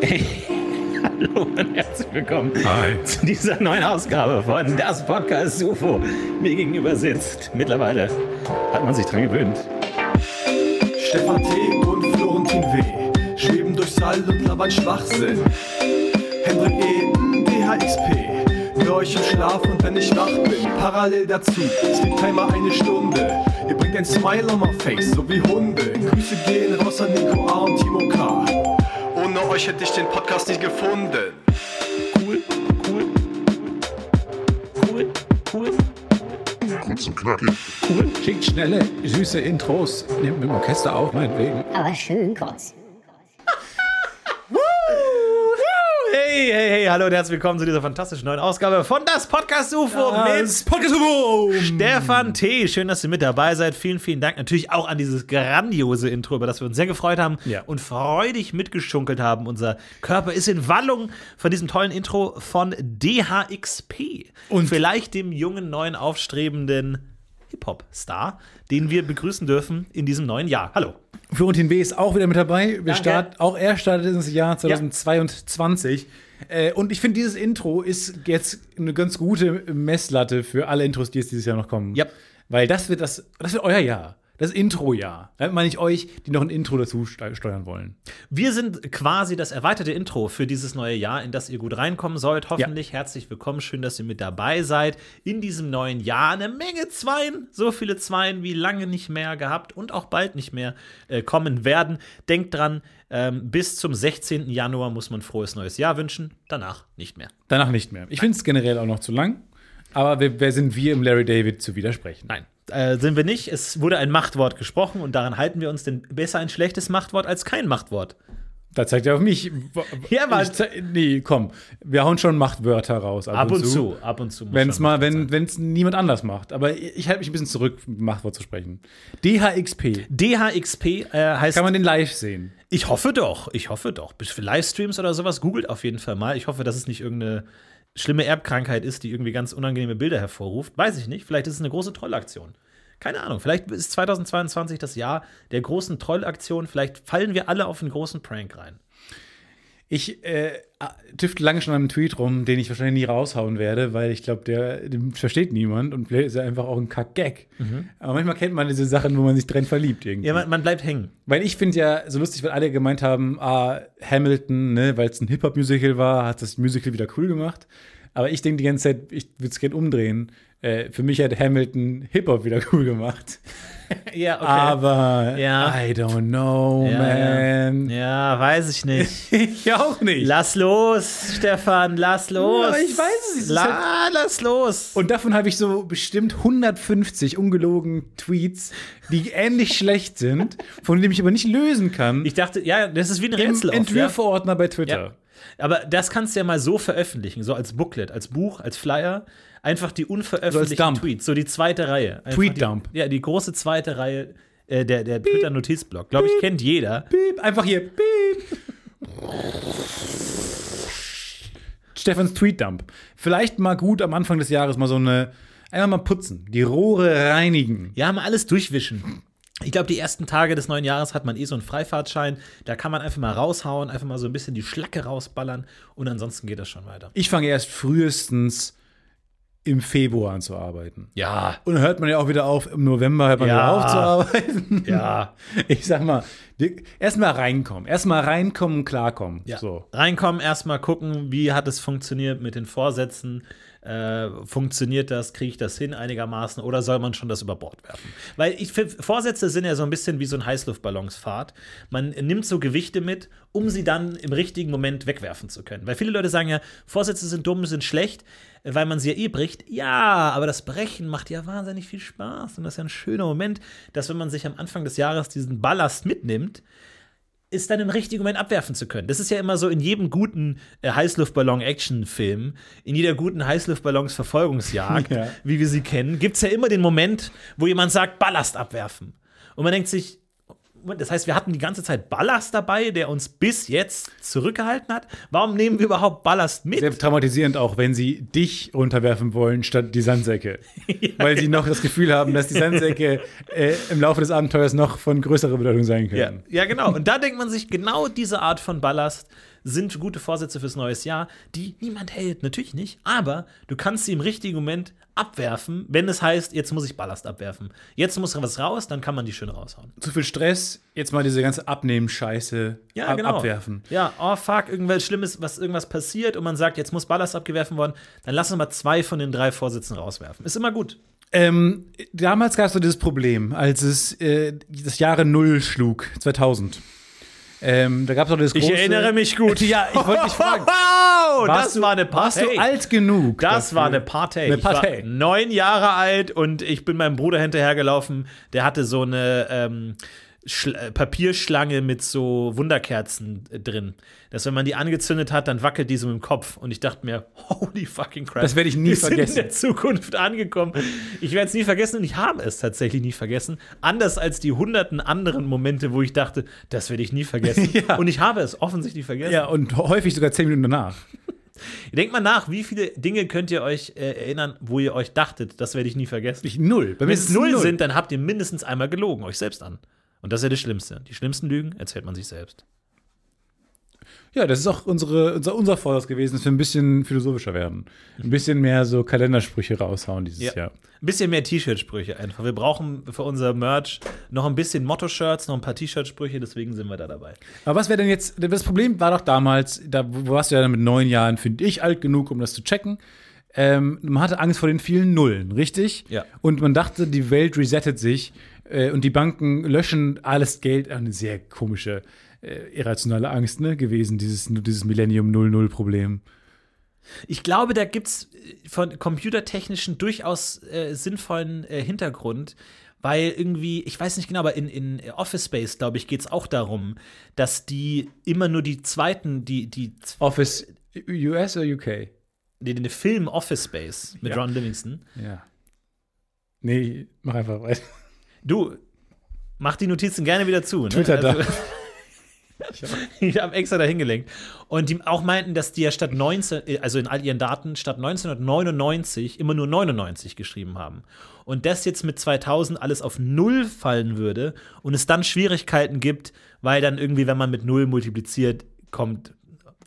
Hey, hallo und herzlich willkommen Hi. zu dieser neuen Ausgabe von Das Podcast UFO. Mir gegenüber sitzt, mittlerweile hat man sich dran gewöhnt, Stefan T. und Florentin W. schweben durch Saal und labern Schwachsinn. Hendrik E. DHXP. Hör euch im Schlaf und wenn ich wach bin, parallel dazu. Sleep Timer eine Stunde. Ihr bringt ein Smile on my face, so wie Hunde. Grüße gehen raus an Nico A. und Timo K. Ohne euch hätte ich den Podcast nicht gefunden. cool, cool, cool, cool, Kurz und knackig. cool. Schickt schnelle, süße Intros. Nehmt mit dem Orchester auf, meinetwegen. aber schön kurz. Hey, hey, hey, hallo und herzlich willkommen zu dieser fantastischen neuen Ausgabe von Das Podcast UFO mit Podcast UFO. Stefan T. Schön, dass ihr mit dabei seid. Vielen, vielen Dank natürlich auch an dieses grandiose Intro, über das wir uns sehr gefreut haben Ja. und freudig mitgeschunkelt haben. Unser Körper ist in Wallung von diesem tollen Intro von DHXP. Und Und- vielleicht dem jungen, neuen, aufstrebenden Hip-Hop-Star, den wir begrüßen dürfen in diesem neuen Jahr. Hallo. Florentin W. ist auch wieder mit dabei. Wir starten, auch er startet ins Jahr 2022. Äh, und ich finde, dieses Intro ist jetzt eine ganz gute Messlatte für alle Intros, die jetzt dieses Jahr noch kommen. Yep. Weil das wird das, das wird euer Jahr. Das Intro-Jahr. Damit meine ich euch, die noch ein Intro dazu ste- steuern wollen. Wir sind quasi das erweiterte Intro für dieses neue Jahr, in das ihr gut reinkommen sollt. Hoffentlich herzlich willkommen. Schön, dass ihr mit dabei seid. In diesem neuen Jahr eine Menge Zweien. So viele Zweien wie lange nicht mehr gehabt und auch bald nicht mehr äh, kommen werden. Denkt dran, ähm, bis zum 16. Januar muss man frohes neues Jahr wünschen. Danach nicht mehr. Danach nicht mehr. Ich finde es generell auch noch zu lang. Aber wer, wer sind wir, im Larry David zu widersprechen? Nein. Äh, sind wir nicht. Es wurde ein Machtwort gesprochen und daran halten wir uns denn besser ein schlechtes Machtwort als kein Machtwort. Da zeigt er auf mich. Ja, aber- nee, komm. Wir hauen schon Machtwörter raus. Ab, Ab und zu, ab und zu. muss Wenn es schon mal, wenn es niemand anders macht. Aber ich, halte mich ein bisschen zurück, Machtwort zu sprechen. DHXP. DHXP äh, heißt Kann man den live sehen? Ich hoffe doch, ich hoffe doch. Bis Für Livestreams oder sowas, googelt auf jeden Fall mal. Ich hoffe, dass es nicht irgendeine schlimme Erbkrankheit ist, die irgendwie ganz unangenehme Bilder hervorruft. Weiß ich nicht. Vielleicht ist es eine große Trollaktion. Keine Ahnung. Vielleicht ist 2022 das Jahr der großen Trollaktion. Vielleicht fallen wir alle auf einen großen Prank rein. Ich äh, tüfte lange schon an einem Tweet rum, den ich wahrscheinlich nie raushauen werde, weil ich glaube, der den versteht niemand und ist er einfach auch ein Kack-Gag. Aber manchmal kennt man diese Sachen, wo man sich drin verliebt irgendwie. Ja, man, man bleibt hängen. Weil ich finde ja so lustig, weil alle gemeint haben, ah, Hamilton, ne, weil es ein Hip-Hop-Musical war, hat das Musical wieder cool gemacht. Aber ich denke die ganze Zeit, ich würde es gerne umdrehen. Äh, für mich hat Hamilton Hip-Hop wieder cool gemacht. Ja, okay. Aber Ja. I don't know, ja, man. ja. ja, weiß ich nicht. Ich auch nicht. lass los, Stefan, lass los. aber ich weiß es nicht. La, lass los. Und davon habe ich so bestimmt 150 ungelogen Tweets, die ähnlich schlecht sind, von denen ich aber nicht lösen kann. ich dachte, ja, das ist wie ein Im Rätsel. ja? Entwürfeordner bei Twitter. Ja. Aber das kannst du ja mal so veröffentlichen, so als Booklet, als Buch, als Flyer. Einfach die unveröffentlichten Dump. Tweets, so die zweite Reihe. Einfach Tweet-Dump. Die, ja, die große zweite Reihe äh, der, der Twitter-Notizblock. Glaube ich, kennt jeder. Piep, einfach hier. Piep. Stefans Tweetdump. Vielleicht mal gut am Anfang des Jahres mal so eine. Einfach mal putzen. Die Rohre reinigen. Ja, mal alles durchwischen. Ich glaube, die ersten Tage des neuen Jahres hat man eh so einen Freifahrtschein. Da kann man einfach mal raushauen, einfach mal so ein bisschen die Schlacke rausballern und ansonsten geht das schon weiter. Ich fange erst frühestens im Februar an zu arbeiten. Ja, Und dann hört man ja auch wieder auf, im November hört man Ja. wieder auf zu arbeiten. ja. Ich sag mal, erstmal reinkommen. Erstmal reinkommen, klarkommen. Ja. So. Reinkommen, erstmal gucken, wie hat es funktioniert mit den Vorsätzen. Äh, funktioniert das, kriege ich das hin einigermaßen oder soll man schon das über Bord werfen? Weil ich finde, Vorsätze sind ja so ein bisschen wie so ein Heißluftballonsfahrt. Man nimmt so Gewichte mit, um sie dann im richtigen Moment wegwerfen zu können. Weil viele Leute sagen ja, Vorsätze sind dumm, sind schlecht, weil man sie ja eh bricht. Ja, aber das Brechen macht ja wahnsinnig viel Spaß und das ist ja ein schöner Moment, dass wenn man sich am Anfang des Jahres diesen Ballast mitnimmt, ist dann im richtigen Moment abwerfen zu können. Das ist ja immer so in jedem guten äh, Heißluftballon-Action-Film, in jeder guten Heißluftballons-Verfolgungsjagd, Ja. wie wir sie kennen, gibt es ja immer den Moment, wo jemand sagt, Ballast abwerfen. Und man denkt sich, das heißt, wir hatten die ganze Zeit Ballast dabei, der uns bis jetzt zurückgehalten hat. Warum nehmen wir überhaupt Ballast mit? Sehr traumatisierend auch, wenn sie dich runterwerfen wollen, statt die Sandsäcke. Weil sie noch das Gefühl haben, dass die Sandsäcke äh, im Laufe des Abenteuers noch von größerer Bedeutung sein Ja, können. ja, genau. Und da denkt man sich, genau diese Art von Ballast sind gute Vorsätze fürs neues Jahr, die niemand hält. Natürlich nicht. Aber du kannst sie im richtigen Moment abwerfen, wenn es heißt, jetzt muss ich Ballast abwerfen. Jetzt muss was raus, dann kann man die schön raushauen. Zu viel Stress, jetzt mal diese ganze Abnehmen-Scheiße Ja, ab genau. abwerfen. Ja, oh fuck, irgendwas Schlimmes, was irgendwas passiert und man sagt, jetzt muss Ballast abgewerfen worden, dann lass uns mal zwei von den drei Vorsätzen rauswerfen. Ist immer gut. Ähm, damals gab es so dieses Problem, als es äh, das Jahre Null schlug, 2000. Ähm, da gab es auch das große. mich gut. Ja, ich wollte dich fragen. Wow, Warst das du- war eine Warst Partei. du alt genug? Das dafür? war eine Partei. Eine Ich war Partei. neun Jahre alt und ich bin meinem Bruder hinterhergelaufen. Der hatte so eine ähm, Schl äh, Papierschlange mit so Wunderkerzen äh, drin. Dass, wenn man die angezündet hat, dann wackelt die so im Kopf. Und ich dachte mir, holy fucking crap. Das werde ich nie wir Sind vergessen. in der Zukunft angekommen. Ich werde es nie vergessen und ich habe es tatsächlich nie vergessen. Anders als die hunderten anderen Momente, wo ich dachte, das werde ich nie vergessen. Ja. Und ich habe es offensichtlich vergessen. Ja, und häufig sogar zehn Minuten danach. Denkt mal nach, wie viele Dinge könnt ihr euch äh, erinnern, wo ihr euch dachtet, das werde ich nie vergessen. Ich, null. Wenn es null sind, dann habt ihr mindestens einmal gelogen, euch selbst an. Und das ist ja das Schlimmste. Die schlimmsten Lügen erzählt man sich selbst. Ja, das ist auch unsere, unser, unser Vorsatz gewesen, dass wir ein bisschen philosophischer werden. Ein bisschen mehr so Kalendersprüche raushauen dieses Ja. Jahr. Ein bisschen mehr T-Shirt-Sprüche einfach. Wir brauchen für unser Merch noch ein bisschen Motto-Shirts, noch ein paar T-Shirt-Sprüche, deswegen sind wir da dabei. Aber was wäre denn jetzt, das Problem war doch damals, da warst du ja dann mit neun Jahren, finde ich, alt genug, um das zu checken. Ähm, man hatte Angst vor den vielen Nullen, richtig? Ja. Und man dachte, die Welt resettet sich äh, und die Banken löschen alles Geld. Eine sehr komische, äh, irrationale Angst ne, gewesen, dieses, dieses Millennium-Null-Null-Problem. Ich glaube, da gibt es von computertechnischen durchaus äh, sinnvollen äh, Hintergrund, weil irgendwie, ich weiß nicht genau, aber in, in Office Space, glaube ich, geht es auch darum, dass die immer nur die zweiten, die, die Office US oder UK? den, den Film Office Space mit Ja. Ron Livingston. Ja. Nee, mach einfach weiter. Du, mach die Notizen gerne wieder zu. Ne? Twitter da. ich habe extra dahin gelenkt. Und die auch meinten, dass die ja statt 19, äh, also in all ihren Daten statt 1999 immer nur 99 geschrieben haben. Und das jetzt mit 2000 alles auf Null fallen würde und es dann Schwierigkeiten gibt, weil dann irgendwie, wenn man mit Null multipliziert, kommt.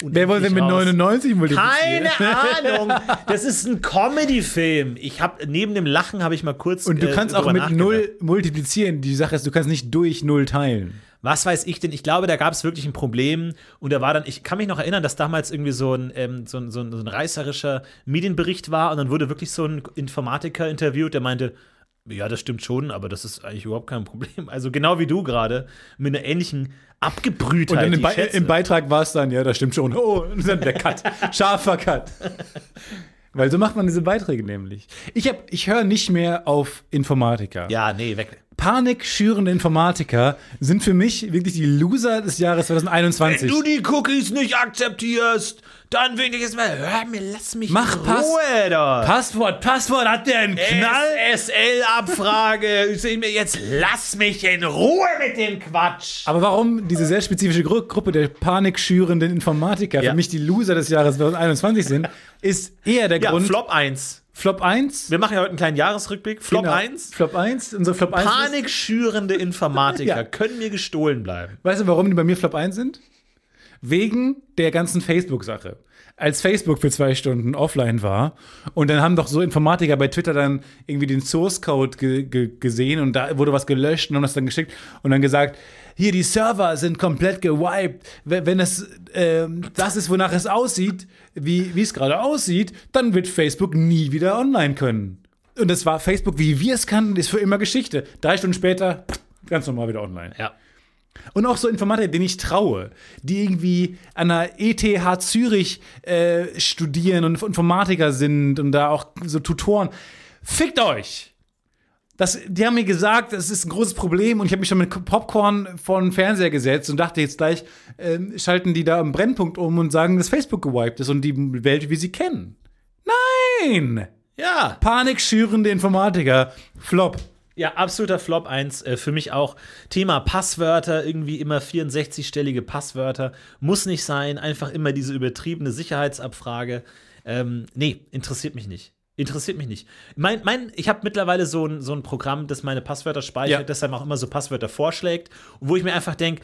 Wer wollte denn mit raus. 99 multiplizieren? Keine Ahnung. Das ist ein Comedy-Film. Ich habe neben dem Lachen habe ich mal kurz. Und du äh, kannst auch mit. Null multiplizieren. Die Sache ist, du kannst nicht durch Null teilen. Was weiß ich denn? Ich glaube, da gab es wirklich ein Problem. Und da war dann, ich kann mich noch erinnern, dass damals irgendwie so ein, ähm, so ein, so ein, so ein reißerischer Medienbericht war. Und dann wurde wirklich so ein Informatiker interviewt, der meinte, ja, das stimmt schon, aber das ist eigentlich überhaupt kein Problem. Also genau wie du gerade, mit einer ähnlichen Abgebrühtheit. Und dann im, Be im Beitrag war es dann, ja, das stimmt schon. Oh, und dann der Cut. Scharfer Cut. Weil so macht man diese Beiträge nämlich. Ich, hab- ich höre nicht mehr auf Informatiker. Ja, nee, weg. Panikschürende Informatiker sind für mich wirklich die Loser des Jahres 2021. Wenn du die Cookies nicht akzeptierst, dann jetzt mal, hör mir, lass mich Mach in Pass- Ruhe da. Passwort, Passwort, hat der einen Knall? SSL-Abfrage. jetzt lass mich in Ruhe mit dem Quatsch. Aber warum diese sehr spezifische Gru Gruppe der panikschürenden Informatiker Ja. für mich die Loser des Jahres 2021 sind, ist eher der Ja, Grund. Flop 1. Flop 1. Wir machen ja heute einen kleinen Jahresrückblick. Flop Genau. 1. Flop 1. Unsere Flop 1. ist- Panikschürende Informatiker Ja. können mir gestohlen bleiben. Weißt du, warum die bei mir Flop 1 sind? Wegen der ganzen Facebook-Sache. Als Facebook für zwei Stunden offline war und dann haben doch so Informatiker bei Twitter dann irgendwie den Source-Code ge ge gesehen und da wurde was gelöscht und haben das dann geschickt und dann gesagt, hier die Server sind komplett gewiped. Wenn wenn es ähm, das ist, wonach es aussieht, wie wie es gerade aussieht, dann wird Facebook nie wieder online können. Und das war Facebook, wie wir es kannten, ist für immer Geschichte. Drei Stunden später ganz normal wieder online. Ja. Und auch so Informatiker, denen ich traue, die irgendwie an der ETH Zürich äh, studieren und Informatiker sind und da auch so Tutoren. Fickt euch! Das, die haben mir gesagt, das ist ein großes Problem und ich habe mich schon mit Popcorn vor den Fernseher gesetzt und dachte jetzt gleich, ähm, schalten die da am Brennpunkt um und sagen, dass Facebook gewiped ist und die Welt, wie sie kennen. Nein! Ja. Panikschürende Informatiker. Flop. Ja, absoluter Flop 1. Äh, für mich auch Thema Passwörter, irgendwie immer 64-stellige Passwörter. Muss nicht sein. Einfach immer diese übertriebene Sicherheitsabfrage. Ähm, nee, interessiert mich nicht. Interessiert mich nicht. Mein, mein, ich habe mittlerweile so ein, so ein Programm, das meine Passwörter speichert, Ja. das einem auch immer so Passwörter vorschlägt, wo ich mir einfach denke,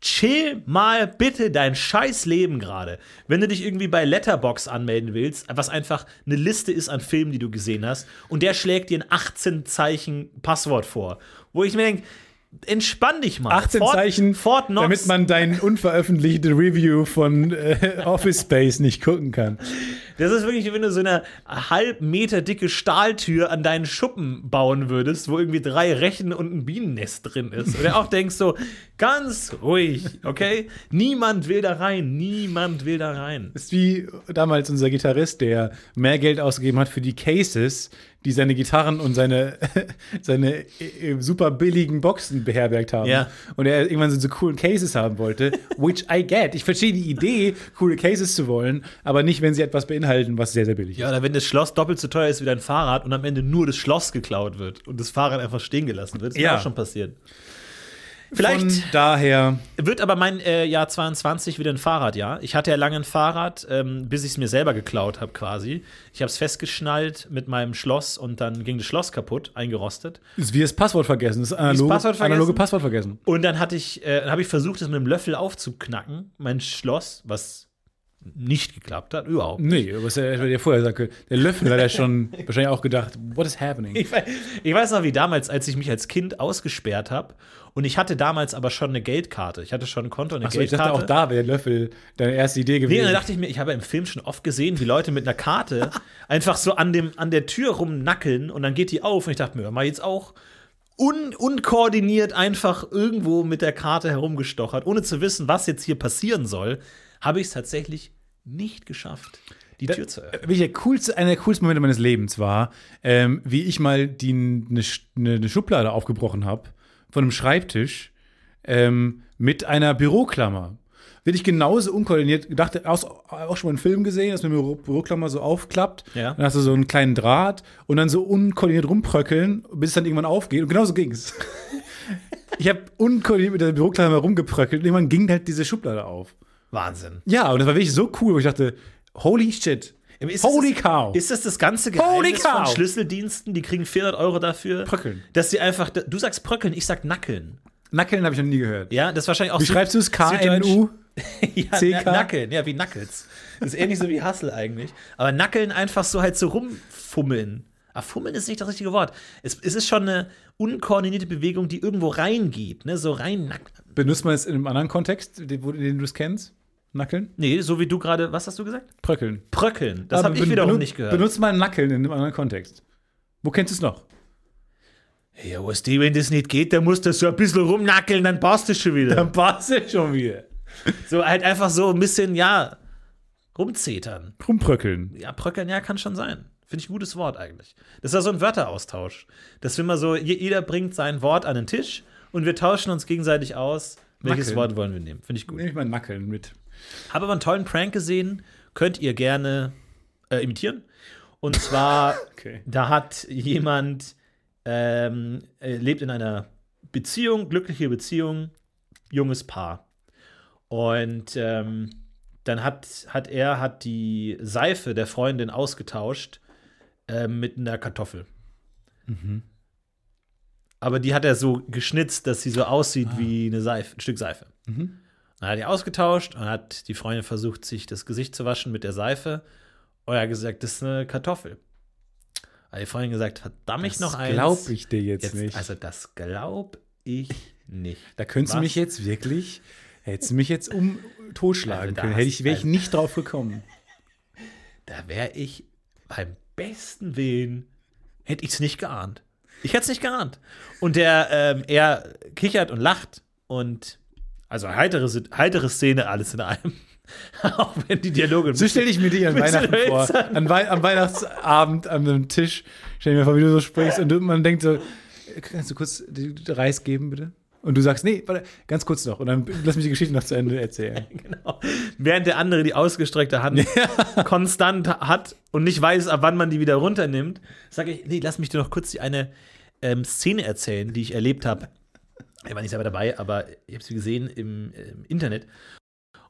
chill mal bitte dein scheiß Leben gerade. Wenn du dich irgendwie bei Letterbox anmelden willst, was einfach eine Liste ist an Filmen, die du gesehen hast, und der schlägt dir ein 18 Zeichen Passwort vor, wo ich mir denke, entspann dich mal. 18 Fort, Zeichen, Fort Knox, damit man dein unveröffentlichte Review von äh, Office Space nicht gucken kann. Das ist wirklich, wie wenn du so eine halb Meter dicke Stahltür an deinen Schuppen bauen würdest, wo irgendwie drei Rechen und ein Bienennest drin ist. Und du auch denkst so, ganz ruhig, okay? Niemand will da rein, niemand will da rein. Das ist wie damals unser Gitarrist, der mehr Geld ausgegeben hat für die Cases, die seine Gitarren und seine, seine äh, super billigen Boxen beherbergt haben. Ja. Und er irgendwann so, so coolen Cases haben wollte, which I get. Ich verstehe die Idee, coole Cases zu wollen, aber nicht, wenn sie etwas beinhalten, was sehr, sehr billig ist. Ja, oder wenn das Schloss doppelt so teuer ist wie dein Fahrrad und am Ende nur das Schloss geklaut wird und das Fahrrad einfach stehen gelassen wird. Das ist Ja. auch schon passiert. Vielleicht Von daher, wird aber mein äh, Jahr 22 wieder ein Fahrradjahr. Ich hatte ja lange ein Fahrrad, ähm, bis ich es mir selber geklaut habe quasi. Ich habe es festgeschnallt mit meinem Schloss und dann ging das Schloss kaputt, eingerostet. ist wie das Passwort vergessen. Das analoge, Passwort vergessen? analoge Passwort vergessen. Und dann hatte ich, äh, habe ich versucht, es mit einem Löffel aufzuknacken, mein Schloss, was nicht geklappt hat, überhaupt. Nee, was er dir vorher können. Der Löffel hat er schon wahrscheinlich auch gedacht, what is happening? Ich weiß, ich weiß noch, wie damals, als ich mich als Kind ausgesperrt habe. Und ich hatte damals aber schon eine Geldkarte. Ich hatte schon ein Konto und eine Achso, ich Geldkarte. dachte auch da wäre Löffel deine erste Idee Nee, gewesen. und dann dachte ich mir, ich habe im Film schon oft gesehen, wie Leute mit einer Karte einfach so an, dem, an der Tür rumnackeln und dann geht die auf. Und ich dachte mir, mal jetzt auch un, unkoordiniert einfach irgendwo mit der Karte herumgestochert, ohne zu wissen, was jetzt hier passieren soll, habe ich es tatsächlich nicht geschafft, die Tür zu öffnen. Coolste, einer der coolsten Momente meines Lebens war, ähm, wie ich mal die, eine, eine Schublade aufgebrochen habe von einem Schreibtisch ähm, mit einer Büroklammer. Wirklich genauso unkoordiniert. Gedacht, auch, auch schon mal einen Film gesehen, dass man eine Büro, Büroklammer so aufklappt. Ja. Dann hast du so einen kleinen Draht und dann so unkoordiniert rumpröckeln, bis es dann irgendwann aufgeht. Und genauso ging's. ich habe unkoordiniert mit der Büroklammer rumgepröckelt und irgendwann ging halt diese Schublade auf. Wahnsinn. Ja, und das war wirklich so cool, wo ich dachte, holy shit. Ist Holy das, cow. Ist das das ganze Geheimnis von. Schlüsseldiensten? Die kriegen 400 Euro dafür. Pröckeln. Dass sie einfach, du sagst pröckeln, ich sag nackeln. Nackeln habe ich noch nie gehört. Ja, das ist wahrscheinlich auch Wie Süd- schreibst du es? K-N-U? Ja, CK? na, Nackeln, ja, wie Knuckles. Das ist ähnlich so wie Hustle eigentlich. Aber Nackeln einfach so halt so rumfummeln. Ah, fummeln ist nicht das richtige Wort. Es, es ist schon eine unkoordinierte Bewegung, die irgendwo reingeht, ne? So rein nackeln. Benutzt man es in einem anderen Kontext, den, den du es kennst? Nackeln? Nee, so wie du gerade, was hast du gesagt? Pröckeln. Pröckeln. Das Aber habe ich wiederum nicht gehört. Benutzt mal Nackeln in einem anderen Kontext. Wo kennst du es noch? ja, was die, wenn das nicht geht, dann musst du so ein bisschen rumnackeln, dann passt es schon wieder. Dann passt es schon wieder. So halt einfach so ein bisschen, ja, rumzetern. Rumpröckeln. Ja, pröckeln, ja, kann schon sein. Finde ich ein gutes Wort eigentlich. Das ist ja so ein Wörteraustausch. Dass wir mal so, je- jeder bringt sein Wort an den Tisch und wir tauschen uns gegenseitig aus, welches. Wort wollen wir nehmen. Finde ich gut. Nehme ich mal Nackeln mit. Habe aber einen tollen Prank gesehen, könnt ihr gerne äh, imitieren. Und zwar, Okay. da hat jemand, ähm, äh, lebt in einer Beziehung, glückliche Beziehung, junges Paar. Und ähm, dann hat, hat er hat die Seife der Freundin ausgetauscht äh, mit einer Kartoffel. Aber die hat er so geschnitzt, dass sie so aussieht wie eine Seife, ein Stück Seife. Dann hat er die ausgetauscht und hat die Freundin versucht, sich das Gesicht zu waschen mit der Seife. Und er hat gesagt, das ist eine Kartoffel. Hat die Freundin gesagt, verdammt ich noch eins. Glaube ich dir jetzt, Jetzt, nicht. Also, das glaube ich nicht. da könntest du Was? mich jetzt wirklich, hättest du mich jetzt um totschlagen Also können. Hätte ich, wäre ich also- nicht drauf gekommen. Da wäre ich beim besten Willen, hätte ich es nicht geahnt. Ich hätte es nicht geahnt. Und der, ähm, er kichert und lacht und also heitere, heitere Szene, alles in allem. Auch wenn die Dialoge. So stelle ich mir dich an Weihnachten vor. An Wei am Weihnachtsabend an einem Tisch. Stell dir mir vor, wie du so sprichst und man denkt so, kannst du kurz Reis geben, bitte? Und du sagst, nee, warte, ganz kurz noch. Und dann lass mich die Geschichte noch zu Ende erzählen. Genau. Während der andere die ausgestreckte Hand konstant hat und nicht weiß, ab wann man die wieder runternimmt, sage ich, nee, lass mich dir noch kurz die eine ähm, Szene erzählen, die ich erlebt habe. Ich war nicht selber dabei, aber ich habe sie gesehen im, im Internet.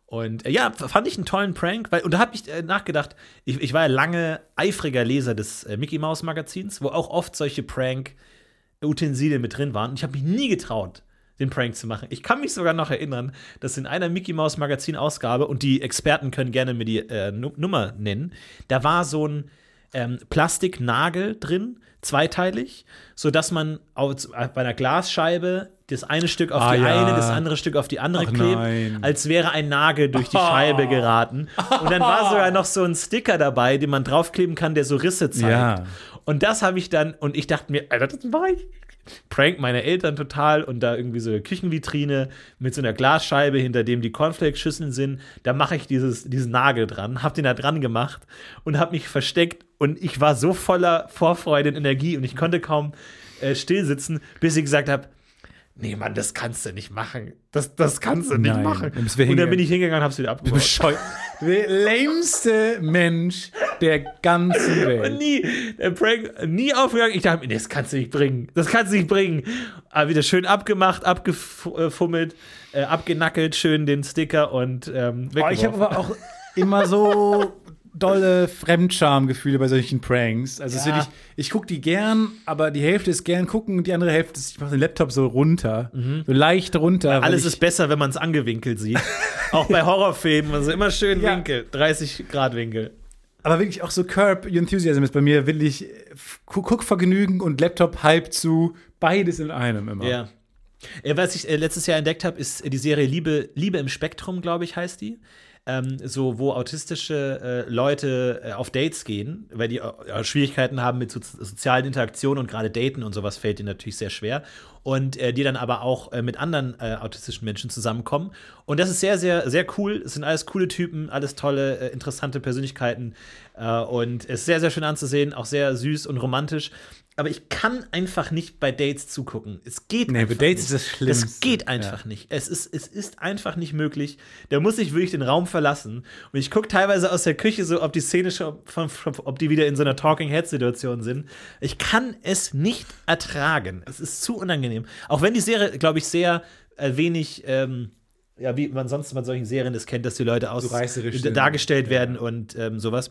Und äh, ja, fand ich einen tollen Prank, weil, und da habe ich äh, nachgedacht, ich, ich war ja lange eifriger Leser des äh, Mickey Mouse Magazins, wo auch oft solche Prank-Utensilien mit drin waren. Und ich habe mich nie getraut, den Prank zu machen. Ich kann mich sogar noch erinnern, dass in einer Mickey Mouse Magazin Ausgabe und die Experten können gerne mir die äh, Nu- Nummer nennen, da war so ein ähm, Plastiknagel drin, zweiteilig, so dass man auf, bei einer Glasscheibe das eine Stück auf Ah, die ja. eine, das andere Stück auf die andere Ach, klebt, nein. als wäre ein Nagel durch die Scheibe geraten. Und dann war sogar noch so ein Sticker dabei, den man draufkleben kann, der so Risse zeigt. Ja. Und das habe ich dann, und ich dachte mir, Alter, das war ich. Prank meine Eltern total und da irgendwie so eine Küchenvitrine mit so einer Glasscheibe, hinter dem die Cornflakes-Schüsseln sind. Da mache ich dieses, diesen Nagel dran, hab den da dran gemacht und hab mich versteckt und ich war so voller Vorfreude und Energie und ich konnte kaum äh, still sitzen, bis ich gesagt habe, nee, Mann, das kannst du nicht machen. Das, das kannst du nicht Nein. machen. Bist du Und dann bin ich hingegangen und hab's wieder abgebaut. Bescheuert. Der lämste Mensch der ganzen Und Welt. nie, der Prank, nie aufgegangen. Ich dachte mir, nee, das kannst du nicht bringen. Das kannst du nicht bringen. Aber wieder schön abgemacht, abgefummelt, äh, abgenackelt, schön den Sticker und ähm, Oh, ich habe aber auch immer so dolle Fremdschamgefühle bei solchen Pranks. Also Ja. wirklich, ich gucke die gern, aber die Hälfte ist gern gucken und die andere Hälfte ist, ich mache den Laptop so runter, so leicht runter. Mhm. Alles ich, ist besser, wenn man es angewinkelt sieht. Auch bei Horrorfilmen, also immer schön Ja. Winkel, 30 Grad Winkel. Aber wirklich auch so Curb Your Enthusiasm ist bei mir wirklich Gu- Guckvergnügen und Laptop halb zu, beides in einem immer. Ja. Äh, Was ich äh, letztes Jahr entdeckt habe, ist die Serie Liebe, Liebe im Spektrum, glaube ich, heißt die. Ähm, so, wo autistische äh, Leute äh, auf Dates gehen, weil die äh, Schwierigkeiten haben mit so sozialen Interaktionen und gerade Daten und sowas fällt ihnen natürlich sehr schwer. Und äh, die dann aber auch äh, mit anderen äh, autistischen Menschen zusammenkommen. Und das ist sehr, sehr, sehr cool. Es sind alles coole Typen, alles tolle, interessante Persönlichkeiten. Und es ist sehr, sehr schön anzusehen, auch sehr süß und romantisch. Aber ich kann einfach nicht bei Dates zugucken. Es geht Nee, bei einfach Dates nicht. ist das Schlimmste. Das geht einfach nicht. Es ist, es ist einfach nicht möglich. Da muss ich wirklich den Raum verlassen. Und ich gucke teilweise aus der Küche so, ob die Szene schon, ob die wieder in so einer Talking Head Situation sind. Ich kann es nicht ertragen. Es ist zu unangenehm. Auch wenn die Serie, glaube ich, sehr äh, wenig ähm, ja, wie man sonst bei solchen Serien das kennt, dass die Leute aus sind. dargestellt Ja. werden und ähm, sowas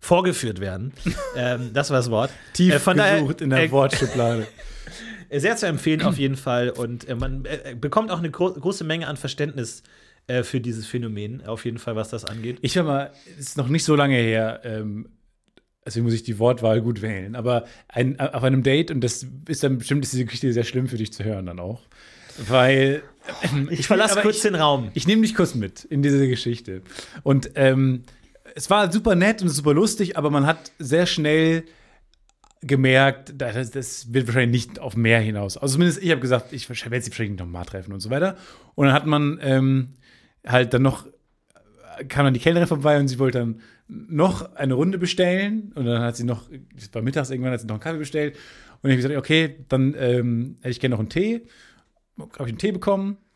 vorgeführt werden. ähm, das war das Wort. Tief Äh, von daher, gesucht in der äh, Wortschublade. sehr zu empfehlen auf jeden Fall und äh, man äh, bekommt auch eine gro große Menge an Verständnis äh, für dieses Phänomen, auf jeden Fall, was das angeht. Ich war mal, es ist noch nicht so lange her, ähm, deswegen muss ich die Wortwahl gut wählen, aber ein, auf einem Date, und das ist dann bestimmt ist diese Geschichte sehr schlimm für dich zu hören dann auch, weil Ich verlasse aber kurz ich, den Raum. Ich nehme dich kurz mit in diese Geschichte. Und ähm, es war super nett und super lustig, aber man hat sehr schnell gemerkt, das, das wird wahrscheinlich nicht auf mehr hinaus. Also zumindest ich habe gesagt, ich werde sie wahrscheinlich noch mal treffen und so weiter. Und dann hat man ähm, halt dann noch kam dann die Kellnerin vorbei und sie wollte dann noch eine Runde bestellen und dann hat sie noch, das war mittags irgendwann, hat sie noch einen Kaffee bestellt und ich habe gesagt, okay, dann ähm, hätte ich gerne noch einen Tee, habe ich einen Tee bekommen, äh,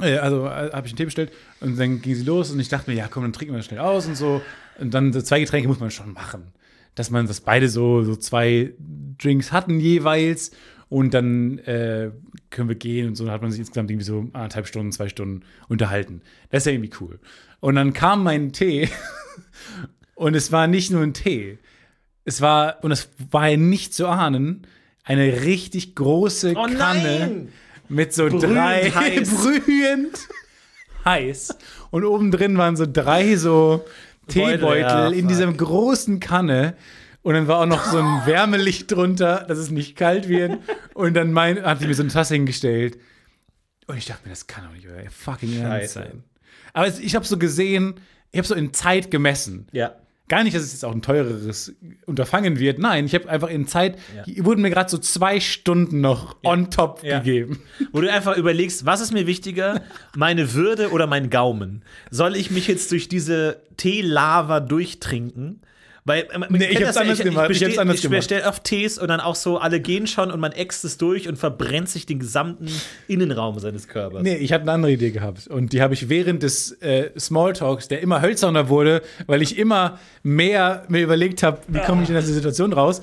also äh, habe ich einen Tee bestellt und dann ging sie los und ich dachte mir, ja komm, dann trinken wir das schnell aus und so und dann so zwei Getränke muss man schon machen, dass man, dass beide so, so zwei Drinks hatten jeweils und dann äh, können wir gehen und so dann hat man sich insgesamt irgendwie so anderthalb Stunden, zwei Stunden unterhalten. Das ist ja irgendwie cool. Und dann kam mein Tee und es war nicht nur ein Tee. Es war, und es war ja nicht zu ahnen, eine richtig große Oh Kanne nein! Mit so Brühend drei heiß. brühend heiß. Und oben drin waren so drei so Beutel, Teebeutel ja, in fuck. dieser großen Kanne. Und dann war auch noch so ein Wärmelicht drunter, dass es nicht kalt wird. Und dann mein, hat sie mir so eine Tasse hingestellt. Und ich dachte mir, das kann doch nicht euer fucking Ernst sein. Aber ich habe so gesehen, ich habe so in Zeit gemessen. Ja. Gar nicht, dass es jetzt auch ein teureres Unterfangen wird. Nein, ich habe einfach in Zeit, Ja. wurden mir gerade so zwei Stunden noch on top Ja. gegeben. Wo du einfach überlegst, was ist mir wichtiger, meine Würde oder mein Gaumen? Soll ich mich jetzt durch diese Teelava durchtrinken? Weil, man Nee, kennt ich hab's anders gemacht. Ich bestell- hab's anders ich gemacht. bestell oft Tees und dann auch so, alle gehen schon und man äxt es durch und verbrennt sich den gesamten Innenraum seines Körpers. Nee, ich hatte eine andere Idee gehabt. Und die habe ich während des äh, Smalltalks, der immer hölzerner wurde, weil ich immer mehr mir überlegt habe, wie komme ich in diese Situation raus,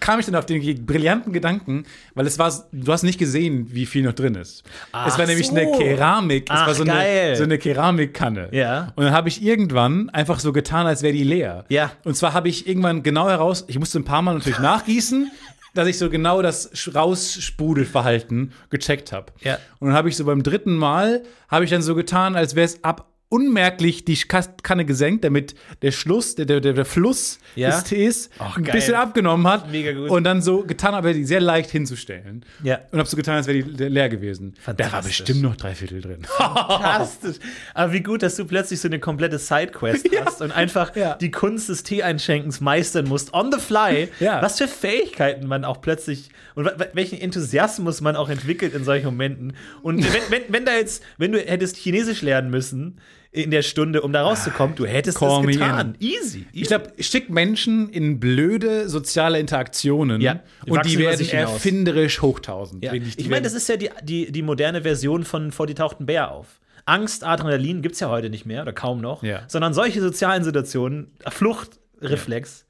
kam ich dann auf den brillanten Gedanken, weil es war, du hast nicht gesehen, wie viel noch drin ist. Ach es war nämlich so. eine Keramik, es Ach, war so eine, so eine Keramikkanne. Ja. Und dann habe ich irgendwann einfach so getan, als wäre die leer. Ja. Und zwar habe ich irgendwann genau heraus, ich musste ein paar Mal natürlich nachgießen, dass ich so genau das Raussprudelverhalten gecheckt habe. Ja. Und dann habe ich so beim dritten Mal, habe ich dann so getan, als wäre es ab unmerklich die Kanne gesenkt, damit der Schluss, der, der, der Fluss Ja. des Tees Ach, ein bisschen abgenommen hat. Mega gut. Und dann so getan habe, die sehr leicht hinzustellen. Ja. Und habe so getan, als wäre die le- leer gewesen. Da war bestimmt noch drei Viertel drin. Fantastisch. Aber wie gut, dass du plötzlich so eine komplette Sidequest hast und einfach Ja. die Kunst des Tee-Einschenkens meistern musst, on the fly. Ja. Was für Fähigkeiten man auch plötzlich und welchen Enthusiasmus man auch entwickelt in solchen Momenten. Und wenn, wenn, wenn da jetzt, wenn du hättest Chinesisch lernen müssen in der Stunde, um da rauszukommen, du hättest Call das me getan. Easy. Ich glaube, schickt Menschen in blöde soziale Interaktionen Ja, und die werden sich erfinderisch hochtausend. Ja. Ich meine, das ist ja die, die, die moderne Version von Vor die tauchten Bär auf. Angst, Adrenalin gibt es ja heute nicht mehr oder kaum noch, Ja. sondern solche sozialen Situationen, Fluchtreflex.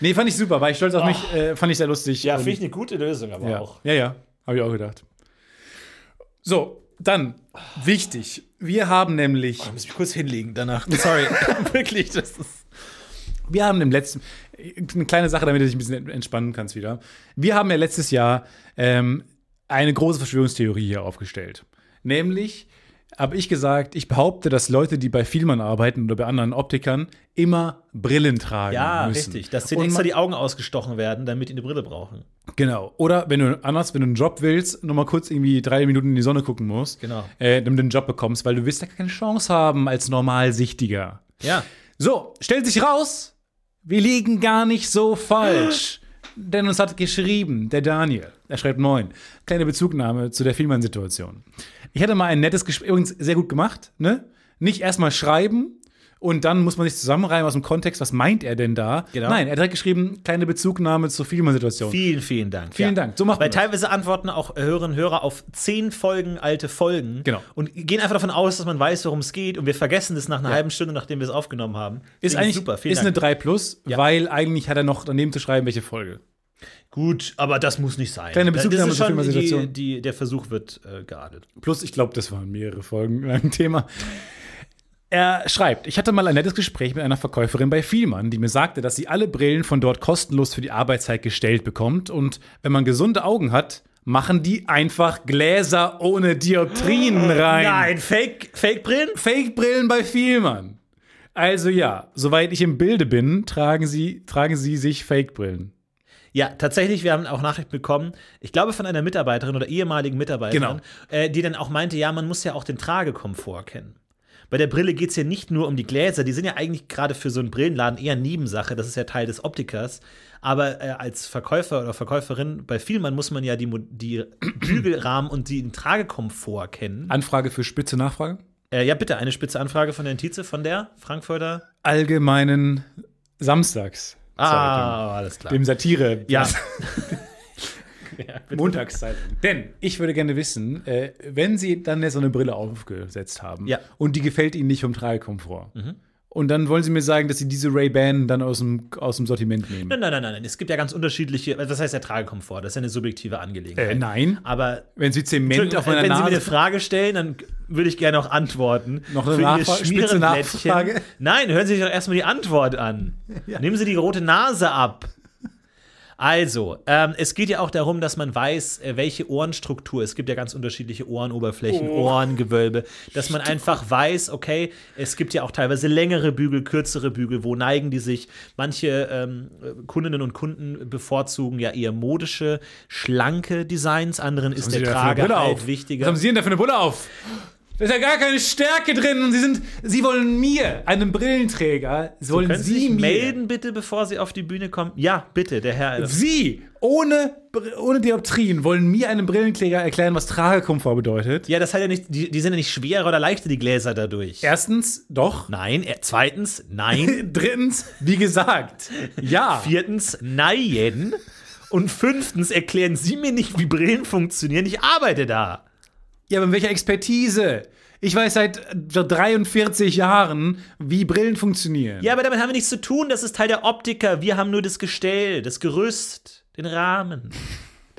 Nee, fand ich super, war ich stolz auf mich, äh, fand ich sehr lustig. Ja, finde ich eine gute Lösung, aber ja. auch. Ja, ja, habe ich auch gedacht. So, dann, wichtig. Wir haben nämlich, Ich muss mich kurz hinlegen danach. Sorry. Wirklich, das ist. wir haben im letzten, eine kleine Sache, damit du dich ein bisschen entspannen kannst wieder. Wir haben ja letztes Jahr ähm, eine große Verschwörungstheorie hier aufgestellt. Nämlich habe ich gesagt, ich behaupte, dass Leute, die bei Vielmann arbeiten oder bei anderen Optikern, immer Brillen tragen Ja, müssen. richtig. Dass denen extra die Augen ausgestochen werden, damit die eine Brille brauchen. Genau. Oder wenn du anders, wenn du einen Job willst, noch mal kurz irgendwie drei Minuten in die Sonne gucken musst, Genau. äh, damit du einen Job bekommst, weil du wirst da keine Chance haben als Normalsichtiger. Ja. So, stellt sich raus, wir liegen gar nicht so falsch. Denn uns hat geschrieben, der Daniel, er schreibt neun, kleine Bezugnahme zu der Vielmann-Situation. Ich hatte mal ein nettes Gespräch, übrigens sehr gut gemacht, ne? Nicht erstmal schreiben und dann muss man sich zusammenreimen aus dem Kontext, was meint er denn da? Genau. Nein, er hat direkt geschrieben, kleine Bezugnahme zur Vielmann-Situation. Vielen, vielen Dank. Vielen ja. Dank. So macht Weil man das. teilweise antworten auch Hörerinnen und Hörer auf zehn Folgen alte Folgen. Genau. Und gehen einfach davon aus, dass man weiß, worum es geht. Und wir vergessen das nach einer halben Stunde, nachdem wir es aufgenommen haben. Ist Deswegen eigentlich super. Vielen ist eine Dank. 3 Plus, Ja. weil eigentlich hat er noch daneben zu schreiben, welche Folge. Gut, aber das muss nicht sein. Kleine das Bezugnahme ist zur schon die, Filmsituation. die, Der Versuch wird äh, geadelt. Plus, ich glaube, das waren mehrere Folgen lang ein Thema. Er schreibt, ich hatte mal ein nettes Gespräch mit einer Verkäuferin bei Vielmann, die mir sagte, dass sie alle Brillen von dort kostenlos für die Arbeitszeit gestellt bekommt und wenn man gesunde Augen hat, machen die einfach Gläser ohne Dioptrien rein. Nein, Fake, Fake-Brillen? Fake-Brillen bei Vielmann. Also ja, soweit ich im Bilde bin, tragen sie, tragen sie sich Fake-Brillen. Ja, tatsächlich, wir haben auch Nachricht bekommen, ich glaube von einer Mitarbeiterin oder ehemaligen Mitarbeiterin, Genau. äh, die dann auch meinte, ja, man muss ja auch den Tragekomfort kennen. Bei der Brille geht es ja nicht nur um die Gläser, die sind ja eigentlich gerade für so einen Brillenladen eher Nebensache, das ist ja Teil des Optikers. Aber äh, als Verkäufer oder Verkäuferin bei Vielmann muss man ja die, die Bügelrahmen und den Tragekomfort kennen. Anfrage für spitze Nachfrage? Äh, ja, bitte, eine spitze Anfrage von der Tize, von der Frankfurter. Allgemeinen Samstags. Ah, alles klar. Dem Satire. ja. Montagszeitung. Denn ich würde gerne wissen, äh, wenn Sie dann jetzt so eine Brille aufgesetzt haben Ja. Mhm. und die gefällt Ihnen nicht vom Tragekomfort. Und dann wollen Sie mir sagen, dass Sie diese Ray-Ban dann aus dem, aus dem Sortiment nehmen. Nein, nein, nein, nein. Es gibt ja ganz unterschiedliche, was heißt der Tragekomfort? Das ist ja eine subjektive Angelegenheit. Äh, nein. Aber Wenn Sie Zement auf meiner wenn Sie mir eine Frage stellen, dann würde ich gerne auch antworten. Noch eine Ihr Nachfrage-? Nein, hören Sie sich doch erstmal die Antwort an. Nehmen Sie die rote Nase ab. Also, ähm, es geht ja auch darum, dass man weiß, äh, welche Ohrenstruktur. Es gibt ja ganz unterschiedliche Ohrenoberflächen, Oh. Ohrengewölbe, dass man einfach weiß, okay, es gibt ja auch teilweise längere Bügel, kürzere Bügel. Wo neigen die sich? Manche ähm, Kundinnen und Kunden bevorzugen ja eher modische, schlanke Designs. Anderen ist der da für eine Trage Brille halt wichtiger. Was haben Sie denn da für eine Brille auf? Da ist ja gar keine Stärke drin und Sie sind, Sie wollen mir, einem Brillenträger, wollen Können Sie Sie sich mir, melden, bitte, bevor Sie auf die Bühne kommen? Ja, bitte, der Herr. Sie, ohne, ohne Dioptrien, wollen mir einem Brillenträger erklären, was Tragekomfort bedeutet. Ja, das hat ja nicht, die, die sind ja nicht schwerer oder leichter, die Gläser dadurch. Erstens, doch. Nein, zweitens, nein. Drittens, wie gesagt, ja. Viertens, nein. Und fünftens, erklären Sie mir nicht, wie Brillen funktionieren. Ich arbeite da. Ja, aber mit welcher Expertise? Ich weiß seit 43 Jahren, wie Brillen funktionieren. Ja, aber damit haben wir nichts zu tun. Das ist Teil der Optiker. Wir haben nur das Gestell, das Gerüst, den Rahmen.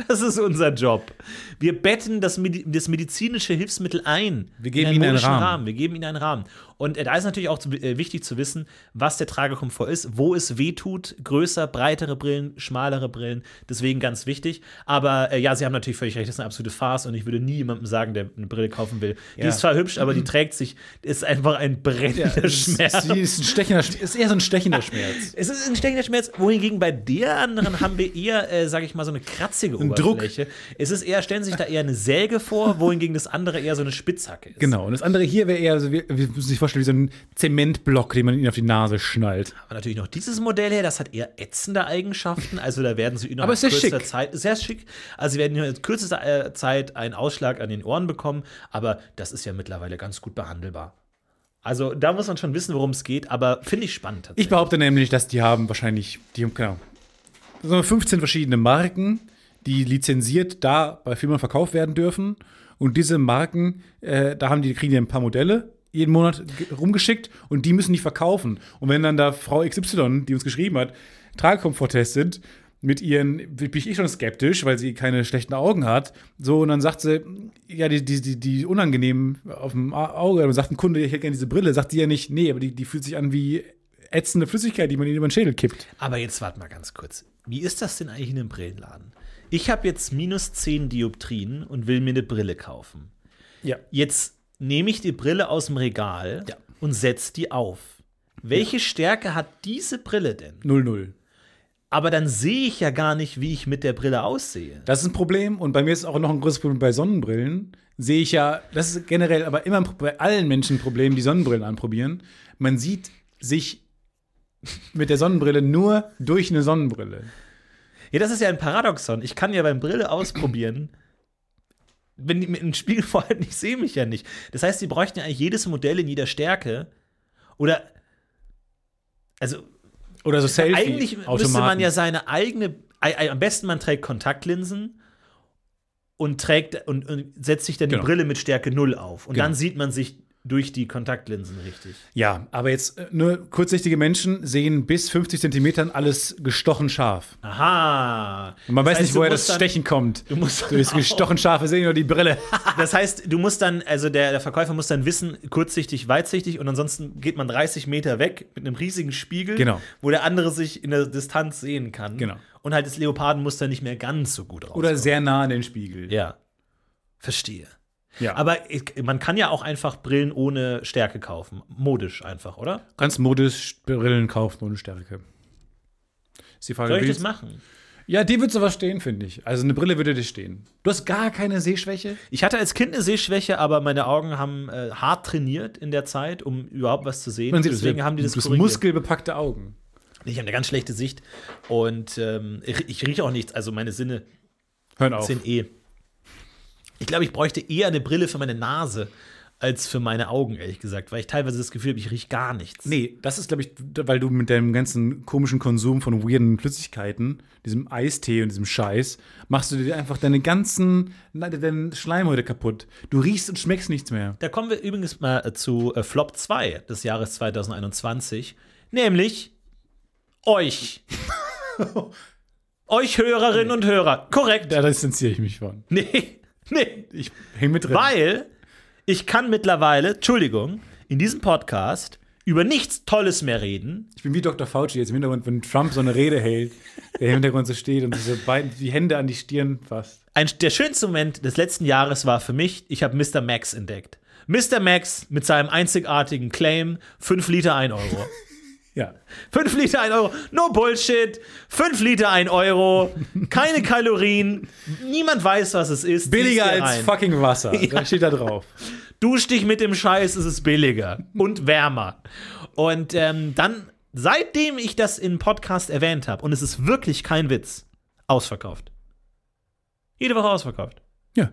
Das ist unser Job. Wir betten das, Medi das medizinische Hilfsmittel ein. Wir geben Ihnen einen modischen Rahmen. Wir geben Ihnen einen Rahmen. Und äh, da ist natürlich auch zu, äh, wichtig zu wissen, was der Tragekomfort ist, wo es weh tut. Größer, breitere Brillen, schmalere Brillen. Deswegen ganz wichtig. Aber äh, ja, Sie haben natürlich völlig recht, das ist eine absolute Farce und ich würde nie jemandem sagen, der eine Brille kaufen will. Die Ja. ist zwar hübsch, aber die trägt sich, ist einfach ein brennender Schmerz. Ist, ist, ein stechender, ist eher so ein stechender Schmerz. Es ist ein stechender Schmerz, wohingegen bei der anderen haben wir eher, äh, sage ich mal, so eine kratzige Ein Druck. Oberfläche. Es ist eher, stellen Sie sich da eher eine Säge vor, wohingegen das andere eher so eine Spitzhacke ist. Genau. Und das andere hier wäre eher so, wie, wir müssen sich vorstellen, wie so ein Zementblock, den man ihnen auf die Nase schnallt. Aber natürlich noch dieses Modell hier, das hat eher ätzende Eigenschaften. Also da werden Sie innerhalb kürzester schick. Zeit, sehr schick. Also Sie werden in kürzester äh, Zeit einen Ausschlag an den Ohren bekommen. Aber das ist ja mittlerweile ganz gut behandelbar. Also da muss man schon wissen, worum es geht. Aber finde ich spannend. Ich behaupte nämlich, dass die haben wahrscheinlich, die haben, genau, so 15 verschiedene Marken, die lizenziert da bei Firmen verkauft werden dürfen. Und diese Marken, äh, da haben die, kriegen die ein paar Modelle jeden Monat ge- rumgeschickt und die müssen die verkaufen. Und wenn dann da Frau XY, die uns geschrieben hat, Tragekomfort testet, mit ihren, bin ich schon skeptisch, weil sie keine schlechten Augen hat. So, und dann sagt sie, ja, die, die, die, die unangenehm auf dem Au- Auge, und sagt ein Kunde, ich hätte gerne diese Brille, sagt sie ja nicht, nee, aber die, die fühlt sich an wie ätzende Flüssigkeit, die man in den Schädel kippt. Aber jetzt warte mal ganz kurz. Wie ist das denn eigentlich in einem Brillenladen? Ich habe jetzt minus 10 Dioptrien und will mir eine Brille kaufen. Ja. Jetzt nehme ich die Brille aus dem Regal Ja. und setze die auf. Welche Stärke hat diese Brille denn? 0-0. Aber dann sehe ich ja gar nicht, wie ich mit der Brille aussehe. Das ist ein Problem und bei mir ist auch noch ein größeres Problem bei Sonnenbrillen. Sehe ich ja, das ist generell aber immer bei allen Menschen ein Problem, die Sonnenbrillen anprobieren. Man sieht sich mit der Sonnenbrille nur durch eine Sonnenbrille. Ja, das ist ja ein Paradoxon. Ich kann ja beim Brille ausprobieren, wenn die mit einem Spiegel vorhalten, ich sehe mich ja nicht. Das heißt, sie bräuchten ja eigentlich jedes Modell in jeder Stärke. Oder, also Oder so Selfie. eigentlich müsste man ja seine eigene, ei- ei- am besten man trägt Kontaktlinsen und trägt und, und setzt sich dann Genau. die Brille mit Stärke 0 auf. Und Genau. dann sieht man sich durch die Kontaktlinsen richtig. Ja, aber jetzt äh, nur kurzsichtige Menschen sehen bis 50 Zentimetern alles gestochen scharf. Aha. Und man Das weiß heißt, nicht, du woher das dann- Stechen kommt. Du musst So das gestochen scharfe sehen nur die Brille. Das heißt, du musst dann, also der, der Verkäufer muss dann wissen, kurzsichtig, weitsichtig und ansonsten geht man 30 Meter weg mit einem riesigen Spiegel, Genau. wo der andere sich in der Distanz sehen kann. Genau. Und halt das Leopardenmuster nicht mehr ganz so gut raus. Oder sehr nah an den Spiegel. Ja. Verstehe. Ja. Aber ich, man kann ja auch einfach Brillen ohne Stärke kaufen. Modisch einfach, oder? Ganz modisch Brillen kaufen ohne Stärke. Ist die Frage, Soll ich das machen? Ja, dir wird sowas stehen, finde ich. Also eine Brille würde dir stehen. Du hast gar keine Sehschwäche? Ich hatte als Kind eine Sehschwäche, aber meine Augen haben äh, hart trainiert in der Zeit, um überhaupt was zu sehen. Man sieht es, Deswegen haben die das Du muskelbepackte Augen. Ich habe eine ganz schlechte Sicht und ähm, ich, ich rieche auch nichts. Also meine Sinne Hören auf. sind eh. Ich glaube, ich bräuchte eher eine Brille für meine Nase als für meine Augen, ehrlich gesagt, weil ich teilweise das Gefühl habe, ich rieche gar nichts. Nee, das ist, glaube ich, weil du mit deinem ganzen komischen Konsum von weirden Flüssigkeiten, diesem Eistee und diesem Scheiß, machst du dir einfach deine ganzen, deine Schleimhäute kaputt. Du riechst und schmeckst nichts mehr. Da kommen wir übrigens mal äh, zu äh, Flop 2 des Jahres 2021, nämlich euch. euch Hörerinnen und Hörer. Korrekt. Da distanziere ich mich von. Nee, nee. Ich häng mit drin. Weil ich kann mittlerweile, Entschuldigung, in diesem Podcast über nichts Tolles mehr reden. Ich bin wie Dr. Fauci jetzt im Hintergrund, wenn Trump so eine Rede hält, der im Hintergrund so steht und diese beiden, die Hände an die Stirn fasst. Ein, der schönste Moment des letzten Jahres war für mich, ich habe Mr. Max entdeckt. Mr. Max mit seinem einzigartigen Claim, 5 Liter 1 Euro. Ja. 5 Liter 1 Euro, no Bullshit. 5 Liter 1 Euro, keine Kalorien, niemand weiß, was es ist. Billiger als rein. fucking Wasser. Da steht da drauf. Dusch dich mit dem Scheiß, ist es billiger und wärmer. Und ähm, dann, seitdem ich das im Podcast erwähnt habe, und es ist wirklich kein Witz, ausverkauft. Jede Woche ausverkauft. Ja.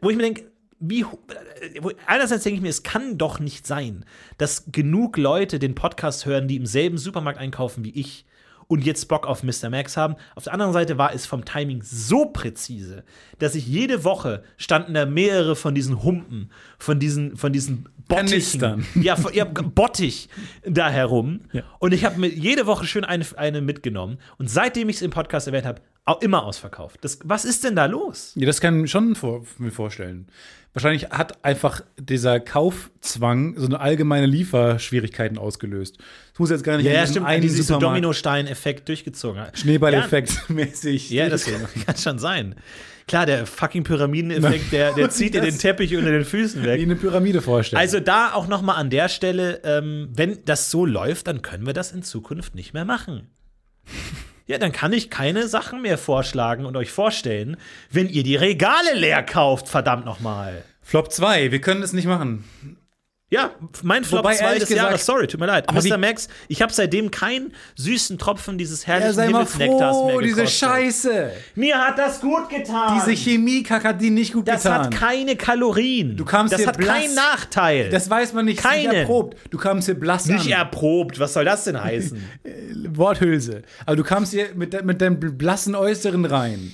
Wo ich mir denke, wie, äh, einerseits denke ich mir, es kann doch nicht sein, dass genug Leute den Podcast hören, die im selben Supermarkt einkaufen wie ich und jetzt Bock auf Mr. Max haben. Auf der anderen Seite war es vom Timing so präzise, dass ich jede Woche standen da mehrere von diesen Humpen, von diesen, von diesen Bottichen. Ja, von- ja, Bottich da herum. Ja. Und ich habe mir jede Woche schön eine, eine mitgenommen. Und seitdem ich es im Podcast erwähnt habe, Auch immer ausverkauft. Das, was ist denn da los? Ja, das kann ich schon vor, mir vorstellen. Wahrscheinlich hat einfach dieser Kaufzwang so eine allgemeine Lieferschwierigkeiten ausgelöst. Es muss jetzt gar nicht Ja, in ja stimmt. einen Dieses Supermarkt- Dominostein-Effekt durchgezogen. hat. Schneeballeffekt mäßig. Ja, das kann schon sein. Klar, der fucking Pyramideneffekt, der, der zieht dir den Teppich unter den Füßen wie weg. eine Pyramide vorstellen. Also da auch noch mal an der Stelle, ähm, wenn das so läuft, dann können wir das in Zukunft nicht mehr machen. Ja, dann kann ich keine Sachen mehr vorschlagen und euch vorstellen, wenn ihr die Regale leer kauft, verdammt noch mal. Flop 2, wir können das nicht machen. Ja, mein Flop Wobei, 2 ehrlich des gesagt- Jahres, sorry, tut mir leid. Aber Mr. wie- Max, ich habe seitdem keinen süßen Tropfen dieses Ja, herrlichen sei mal froh, mehr diese gekostet. Scheiße. Mir hat das gut getan. Diese Chemie-Kack hat die nicht gut das getan. hat keine Kalorien. Du kamst das dir hat blass- keinen Nachteil. das weiß man nicht, ist nicht Keinen. erprobt. Du kamst hier blass nicht an. erprobt. Was soll das denn heißen? Worthülse. Aber du kamst hier mit, mit deinem blassen Äußeren rein.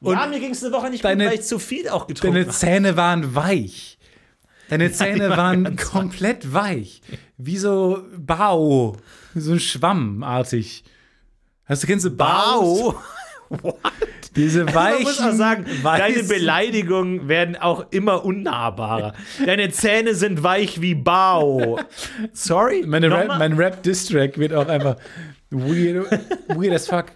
ja, mir ging es eine Woche nicht deine- gut, weil ich zu viel auch getrunken Deine habe. Zähne waren weich. Deine Zähne waren waren komplett weich. Wie so Bao. So ein Schwammartig. Hast du, kennst du Baos? Bau. Diese weichen, Man muss auch sagen, deine weißen- Beleidigungen werden auch immer unnahbarer. Deine Zähne sind weich wie Bau. Sorry? Meine Rap, mein Rap-Distrack wird auch einfach weird, weird as fuck.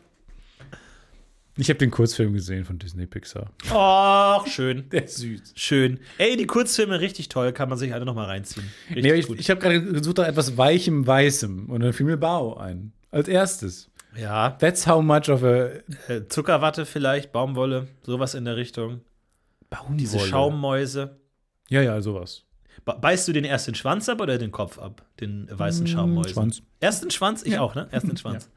Ich habe den Kurzfilm gesehen von Disney Pixar. Och, schön. Der ist süß. Schön. Ey, die Kurzfilme richtig toll, kann man sich alle noch mal reinziehen. Richtig Nee, ich ich habe gerade gesucht nach etwas Weichem, Weißem. Und dann fiel mir Bao ein. Als erstes. ja, That's how much of a äh, Zuckerwatte vielleicht, Baumwolle, sowas in der Richtung. Diese Baumwolle. Schaumäuse. Ja, ja, sowas. Be- Beißt du den erst den Schwanz ab oder den Kopf ab? Den weißen Schaummäusen? Schwanz. Erst den Schwanz? Ich Ja. auch, ne? Erst den Schwanz.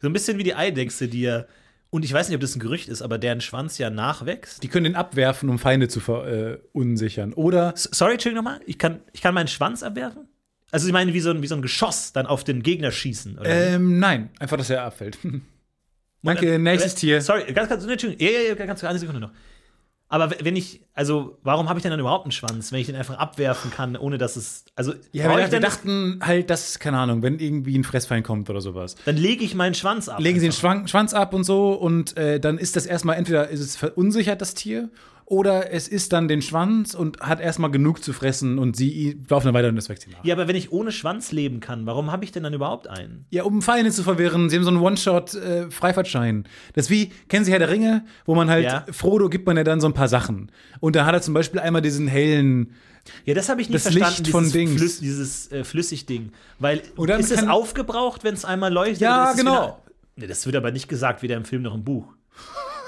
So ein bisschen wie die Eidechse, die ja, und ich weiß nicht, ob das ein Gerücht ist, aber deren Schwanz ja nachwächst. Die können den abwerfen, um Feinde zu verunsichern. Oder S- Sorry, Entschuldigung nochmal, ich kann, ich kann meinen Schwanz abwerfen? Also ich meine, wie so ein, wie so ein Geschoss dann auf den Gegner schießen. Oder? ähm, nein, einfach, dass er abfällt. Danke, nächstes Äh, Tier. Sorry, ganz, ganz, Entschuldigung. Ja, ja, ja, ganz, eine Sekunde noch. Aber wenn ich, also, warum habe ich denn dann überhaupt einen Schwanz, wenn ich den einfach abwerfen kann, ohne dass es, also, Ja, wir das- dachten halt, dass, keine Ahnung, wenn irgendwie ein Fressfeind kommt oder sowas. dann lege ich meinen Schwanz ab. Legen sie den Schwanz ab und so und äh, dann ist das erstmal entweder ist es verunsichert, das Tier, oder es isst dann den Schwanz und hat erstmal genug zu fressen und sie laufen dann weiter und das wächst sie nach. Ja, aber wenn ich ohne Schwanz leben kann, warum habe ich denn dann überhaupt einen? Ja, um Feinde zu verwirren. Sie haben so einen One-Shot-Freifahrtschein. das ist wie, kennen Sie Herr der Ringe? Wo man halt, Ja. Frodo gibt man ja dann so ein paar Sachen. Und da hat er zum Beispiel einmal diesen hellen, Ja, das habe ich nicht Das verstanden, Licht von dieses, Dings. Flüss, dieses äh, Flüssigding. Weil, ist es aufgebraucht, wenn es einmal leuchtet? Ja, genau. Wieder, das wird aber nicht gesagt, weder im Film noch im Buch.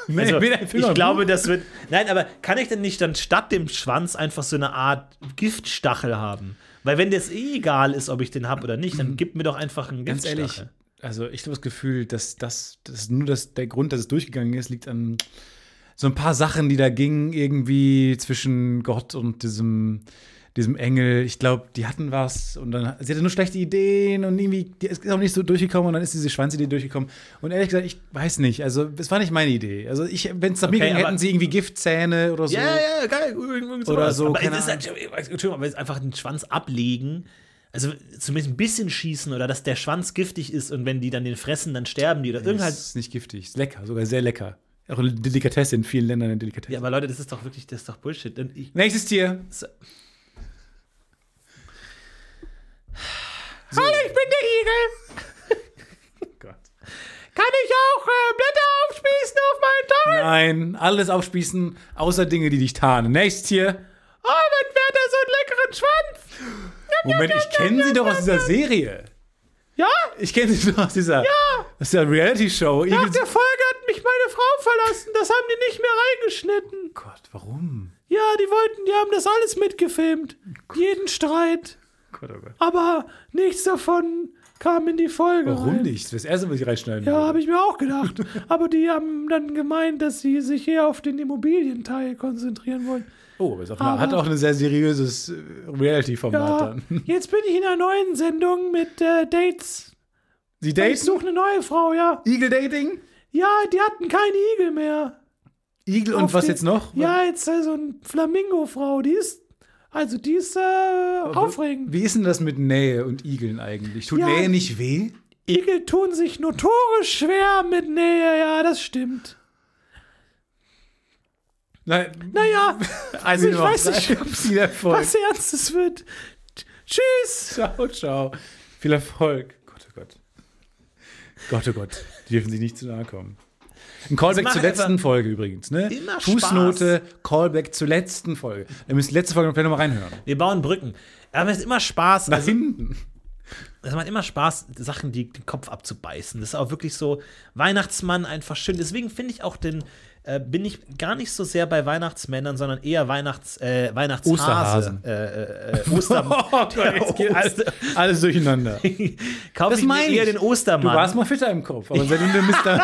Nee, Also, ich im glaube, das wird. Nein, aber kann ich denn nicht dann statt dem Schwanz einfach so eine Art Giftstachel haben? Weil wenn das eh egal ist, ob ich den habe oder nicht, dann gib mir doch einfach einen Ganz Giftstachel. ehrlich, also ich habe das Gefühl, dass das dass nur das, der Grund, dass es durchgegangen ist, liegt an so ein paar Sachen, die da gingen, irgendwie zwischen Gott und diesem, diesem Engel. Ich glaube, die hatten was und dann sie hatte nur schlechte Ideen und irgendwie die ist auch nicht so durchgekommen und dann ist diese Schwanzidee durchgekommen. Und ehrlich gesagt, ich weiß nicht. Also, es war nicht meine Idee. Also, ich, wenn es nach mir Okay, ging, aber- hätten sie irgendwie Giftzähne oder so. Ja, ja, geil. Oder so, Aber es ist halt, Entschuldigung, aber es ist einfach den Schwanz ablegen. Also zumindest ein bisschen schießen oder dass der Schwanz giftig ist und wenn die dann den fressen, dann sterben die oder Das irgendwann. ist nicht giftig. Ist lecker, sogar sehr lecker. Auch eine Delikatesse in vielen Ländern eine Delikatesse. Ja, aber Leute, das ist doch wirklich, das ist doch Bullshit. Ich, Nächstes Tier. Hallo, ich bin der Igel. Gott. Kann ich auch äh, Blätter aufspießen auf meinen Tag? Nein, alles aufspießen, außer Dinge, die dich tarnen. Nächstes Tier. Oh, mein Pferd hat so einen leckeren Schwanz. Moment, ich kenne sie doch aus dieser Serie. Ja? Ich kenne sie doch aus dieser, aus der Reality-Show. Nach der Folge hat mich meine Frau verlassen. Das haben die nicht mehr reingeschnitten. Gott, warum? Ja, die wollten, die haben das alles mitgefilmt. Jeden Streit. Gott, oh Gott. Aber nichts davon kam in die Folge. Warum rein. nicht? Das erste, was ich reinschneiden Ja, habe ich mir auch gedacht. Aber die haben dann gemeint, dass sie sich eher auf den Immobilienteil konzentrieren wollen. Oh, aber auch, Aber- hat auch ein sehr seriöses äh, Reality-Format Ja, dann. jetzt bin ich in einer neuen Sendung mit äh, Dates. Sie Ich daten? suche eine neue Frau, ja. Eagle-Dating? Ja, die hatten keine Igel mehr. Igel und Auf was den- jetzt noch? Ja, jetzt so eine Flamingo-Frau. Die ist, also die ist äh, aufregend. Wie ist denn das mit Nähe und Igeln eigentlich? Tut Ja. Nähe nicht weh? Igel tun sich notorisch schwer mit Nähe, ja, das stimmt. Nein, Naja, also ich weiß nicht, Viel Erfolg. was Ernstes wird. Tschüss. Ciao, ciao. Viel Erfolg. Gott, oh Gott. Gott, oh Gott. Die dürfen sich nicht zu nahe kommen. Ein Callback macht zur letzten Folge übrigens, ne? immer Fußnote, Callback zur letzten Folge. Ihr müsst die letzte Folge noch mal reinhören. Wir bauen Brücken. Aber es ist immer Spaß. Nach Also, hinten. es macht immer Spaß, Sachen die, den Kopf abzubeißen. Das ist auch wirklich so Weihnachtsmann einfach schön. Deswegen finde ich auch den, äh, bin ich gar nicht so sehr bei Weihnachtsmännern, sondern eher Weihnachts, äh, Weihnachtshase. Osterhasen. Äh, äh, äh, Oster Oh Gott, jetzt geht alles, alles durcheinander. Kaufe Das ich mir eher den Ostermann. Du warst mal fitter im Kopf, aber seitdem du Mr.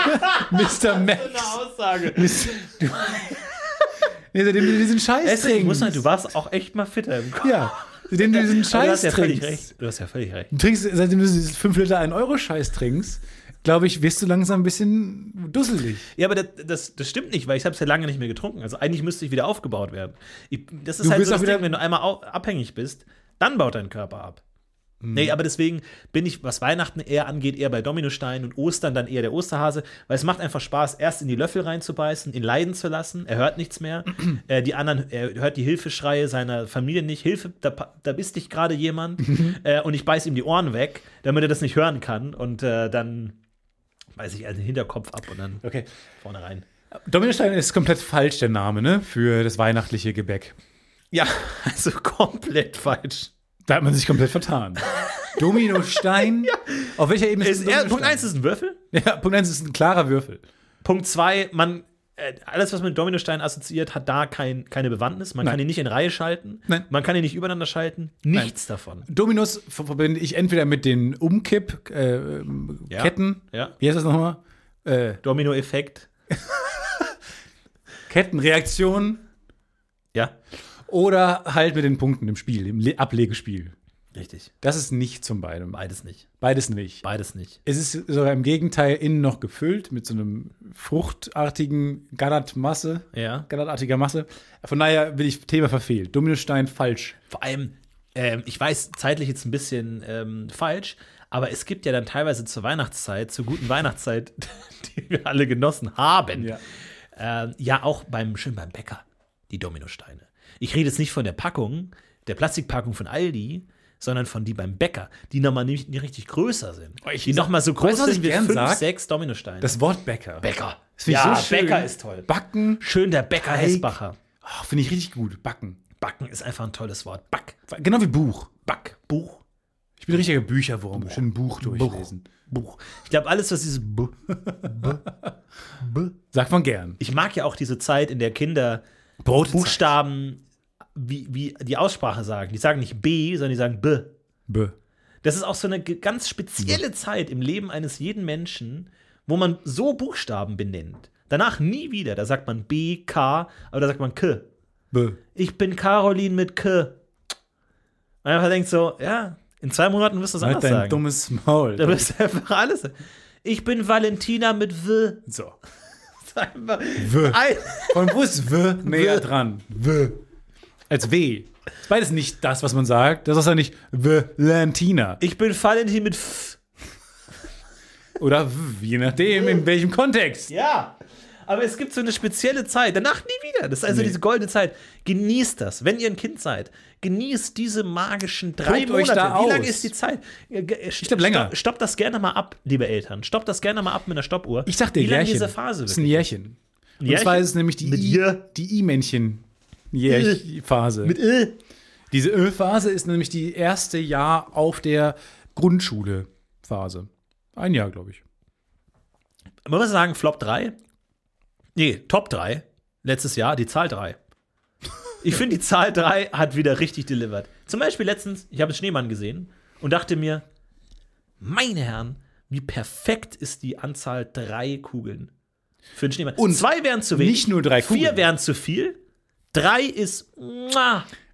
Mr. Max. Aussage. Mr. Du, nee, seitdem du diesen Scheiß Esther, ich muss trinkst. sagen, du warst auch echt mal fitter im Kopf. ja, seitdem du diesen Aber du hast Scheiß ja völlig trinkst. recht. Du hast ja völlig recht. Du trinkst, seitdem du dieses 5 Liter 1 Euro Scheiß trinkst, glaube ich, wirst du langsam ein bisschen dusselig. Ja, aber das, das, das stimmt nicht, weil ich habe es ja lange nicht mehr getrunken. Also eigentlich müsste ich wieder aufgebaut werden. Ich, das ist Du halt so das Ding, wenn du einmal abhängig bist, dann baut dein Körper ab. Mhm. Nee, aber deswegen bin ich, was Weihnachten eher angeht, eher bei Dominostein und Ostern dann eher der Osterhase, weil es macht einfach Spaß, erst in die Löffel reinzubeißen, ihn leiden zu lassen. Er hört nichts mehr. äh, die anderen, er hört die Hilfeschreie seiner Familie nicht. Hilfe, da, da bist dich gerade jemand. äh, und ich beiß ihm die Ohren weg, damit er das nicht hören kann. Und äh, dann beiß ich also den Hinterkopf ab und dann Okay. vorne rein. Dominostein ist komplett falsch, der Name, ne? Für das weihnachtliche Gebäck. Ja, also komplett falsch. Da hat man sich komplett vertan. Dominostein? Auf welcher Ebene Ist, er, Punkt 1 ist ein Würfel. Ja, Punkt 1 ist ein klarer Würfel. Punkt 2, man. Äh, Alles, was mit Dominostein assoziiert, hat da kein, keine Bewandtnis. Man Nein. kann ihn nicht in Reihe schalten. Nein. Man kann ihn nicht übereinander schalten. Nichts davon. Dominos ver- verbinde ich entweder mit den Umkipp-Ketten. Ja. Ketten. Ja. Wie heißt das nochmal? Äh, Domino-Effekt. Kettenreaktion. Ja, Oder halt mit den Punkten im Spiel, im Le Ablegespiel. Richtig. Das ist nicht zum beiden. Beides nicht. Beides nicht. Beides nicht. Es ist sogar im Gegenteil innen noch gefüllt mit so einem fruchtartigen Granatmasse. Ja. Granatartiger Masse. Von daher bin ich Thema verfehlt. Dominostein falsch. Vor allem, ähm, ich weiß zeitlich jetzt ein bisschen ähm, falsch, aber es gibt ja dann teilweise zur Weihnachtszeit, zur guten Weihnachtszeit, die wir alle genossen haben, Ja. ja, äh, ja auch beim schön beim Bäcker, die Dominosteine. Ich rede jetzt nicht von der Packung, der Plastikpackung von Aldi, sondern von die beim Bäcker, die nochmal nicht, nicht richtig größer sind. Oh, die nochmal so groß sind wie fünf, sag? sechs Dominosteine. Das Wort Bäcker. Bäcker. Das ja, so. Bäcker ist toll. Backen. Schön der Bäcker Teig. Hessbacher. Oh, finde ich richtig gut. Backen. Backen ist einfach ein tolles Wort. Back, Genau wie Buch. Back, Buch. Ich bin ein richtiger Bücherwurm. Schön ein Buch durchlesen. Buch. Ich glaube, alles, was dieses B, B, B. Sagt man gern. Ich mag ja auch diese Zeit, in der Kinder Brotezeit. Buchstaben wie, wie die Aussprache sagen. Die sagen nicht B, sondern die sagen B. B. Das ist auch so eine ganz spezielle Zeit im Leben eines jeden Menschen, wo man so Buchstaben benennt. Danach nie wieder. Da sagt man B, K, aber da sagt man K. B. Ich bin Caroline mit K. Man einfach denkt so, ja, in zwei Monaten wirst du es Halt anders dein sagen. dummes Maul. Da wirst du einfach alles. Ich bin Valentina mit W. So. Einfach W. ein- Von wo ist W näher W. dran? W. Als W. Ist beides nicht das, was man sagt. Das ist ja nicht Valentina. Ich bin Valentin mit F. Oder W, je nachdem, in welchem Kontext. Ja. Aber es gibt so eine spezielle Zeit. Danach nie wieder. Das ist also Nee. diese goldene Zeit. Genießt das. Wenn ihr ein Kind seid, genießt diese magischen drei euch Monate. da Wie lange aus. ist die Zeit? Ich glaub, länger. Stoppt das gerne mal ab, liebe Eltern. Stoppt das gerne mal ab mit einer Stoppuhr. Ich sag dir, Wie lange Jährchen. diese Phase Das ist ein wirklich Jährchen. Und Jährchen? zwar ist es nämlich die I-Männchen. Phase. Mit Ö. Diese Ö-Phase ist nämlich die erste Jahr auf der Grundschule-Phase. Ein Jahr, glaube ich. Man muss sagen, Flop 3. Nee, Top 3. Letztes Jahr, die Zahl 3. Ich finde, die Zahl 3 hat wieder richtig delivered. Zum Beispiel letztens, ich habe einen Schneemann gesehen und dachte mir, meine Herren, wie perfekt ist die Anzahl drei Kugeln für einen Schneemann. Und zwei wären zu wenig. nicht nur drei Vier Kugeln. wären zu viel. Drei ist.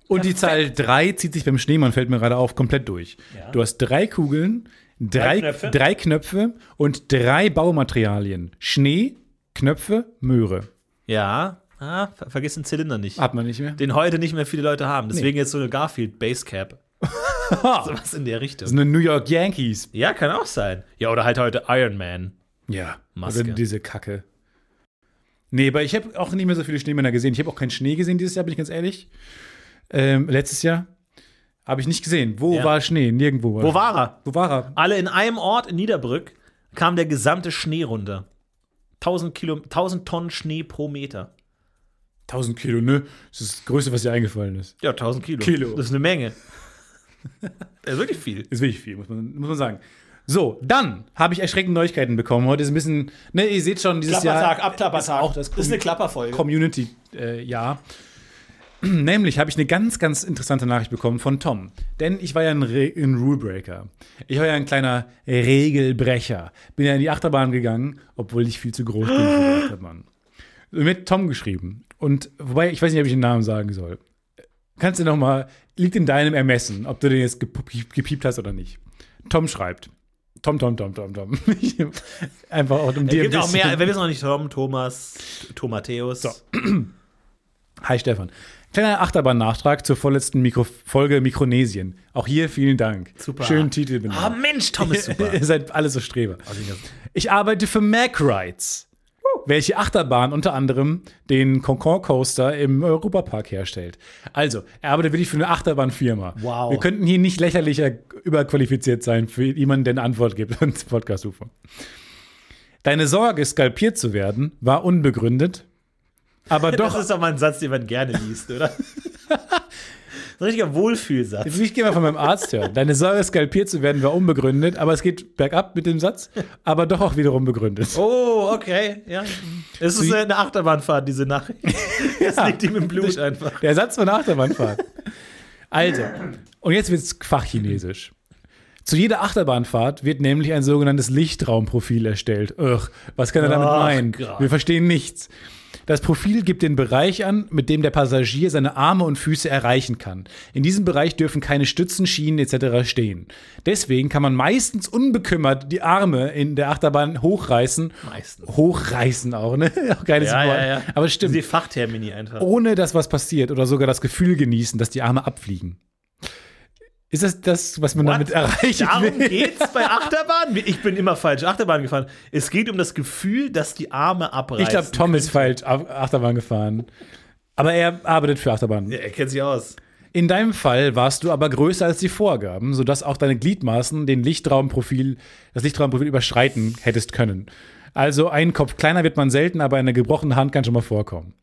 Und die Zahl 3 zieht sich beim Schneemann, fällt mir gerade auf, komplett durch. Ja. Du hast drei Kugeln, drei, Knöpfe. drei Knöpfe und drei Baumaterialien. Schnee, Knöpfe, Möhre. Ja, ah, ver vergiss den Zylinder nicht. Hat man nicht mehr. Den heute nicht mehr viele Leute haben. Deswegen jetzt so eine Garfield Basecap. Sowas in der Richtung. Das sind New York Yankees. Ja, kann auch sein. Ja, oder halt heute Iron Man. Ja. Maske. Oder diese Kacke. Nee, aber ich habe auch nicht mehr so viele Schneemänner gesehen. Ich habe auch keinen Schnee gesehen dieses Jahr, bin ich ganz ehrlich. Ähm, letztes Jahr habe ich nicht gesehen. Wo Ja. war Schnee? Nirgendwo. Wo war er? Wo war er? Alle in einem Ort in Niederbrück kam der gesamte Schnee runter. 1000, Kilo, 1000 Tonnen Schnee pro Meter. 1000 Kilo, ne? Das ist das Größte, was dir eingefallen ist. Ja, 1000 Kilo. Kilo. Das ist eine Menge. Das ist wirklich viel. Ist wirklich viel, muss man, muss man sagen. So, dann habe ich erschreckende Neuigkeiten bekommen. Heute ist ein bisschen, ne, ihr seht schon, dieses Klappertag, Jahr Abklappertag. ist auch das ist eine Klapperfolge. Community-Jahr. Nämlich habe ich eine ganz, ganz interessante Nachricht bekommen von Tom. Denn ich war ja ein, Re ein Rulebreaker. Ich war ja ein kleiner Regelbrecher. Bin ja in die Achterbahn gegangen, obwohl ich viel zu groß bin für die Achterbahn. Mit Tom geschrieben. Und wobei, ich weiß nicht, ob ich den Namen sagen soll. Kannst du noch mal, liegt in deinem Ermessen, ob du den jetzt gep- gepiept hast oder nicht. Tom schreibt. Tom, Tom, Tom, Tom, Tom. Einfach auch um Es dir gibt ein auch mehr, wir wissen noch nicht, Tom, Thomas, Tomateus. Hi Stefan. Kleiner Achterbahn-Nachtrag zur vorletzten Mikro Folge Mikronesien. Auch hier vielen Dank. Super. Schönen Titel Ah, benannt. Mensch, Tom ist super. Ihr seid alle so Streber. Ich arbeite für Mac Rides, welche Achterbahn unter anderem den Concon Coaster im Europapark herstellt. Also, er arbeitet wirklich für eine Achterbahnfirma. Wow. Wir könnten hier nicht lächerlicher überqualifiziert sein für jemanden, der eine Antwort gibt ans Podcast-UFO. Deine Sorge, skalpiert zu werden, war unbegründet, aber doch Das ist doch mal ein Satz, den man gerne liest, oder? Ein richtiger Wohlfühlsatz. Jetzt will ich gerne mal von meinem Arzt hören. Deine Sorge, skalpiert zu werden, war unbegründet, aber es geht bergab mit dem Satz, aber doch auch wiederum begründet. Oh, okay, ja. Es ist eine Achterbahnfahrt, diese Nachricht. Das liegt ihm im Blut einfach. Der Satz von Achterbahnfahrt. Also, und jetzt wird es fachchinesisch. Zu jeder Achterbahnfahrt wird nämlich ein sogenanntes Lichtraumprofil erstellt. Ugh, was kann er damit meinen? Gott. Wir verstehen nichts. Das Profil gibt den Bereich an, mit dem der Passagier seine Arme und Füße erreichen kann. In diesem Bereich dürfen keine Stützen, Schienen etc. stehen. Deswegen kann man meistens unbekümmert die Arme in der Achterbahn hochreißen. Meistens. Hochreißen auch, ne? Auch geiles Ja, Wort. ja, ja. Aber stimmt Die Fachtermini einfach. ohne dass was passiert oder sogar das Gefühl genießen, dass die Arme abfliegen. Ist das das, was man damit erreichen Darum will? geht's bei Achterbahn? Ich bin immer falsch Achterbahn gefahren. Es geht um das Gefühl, dass die Arme abreißen. Ich glaube, Tom ist falsch Ach- Achterbahn gefahren. Aber er arbeitet für Achterbahn. Ja, er kennt sich aus. In deinem Fall warst du aber größer als die Vorgaben, sodass auch deine Gliedmaßen den Lichtraumprofil, das Lichtraumprofil überschreiten hättest können. Also einen Kopf kleiner wird man selten, aber eine gebrochene Hand kann schon mal vorkommen.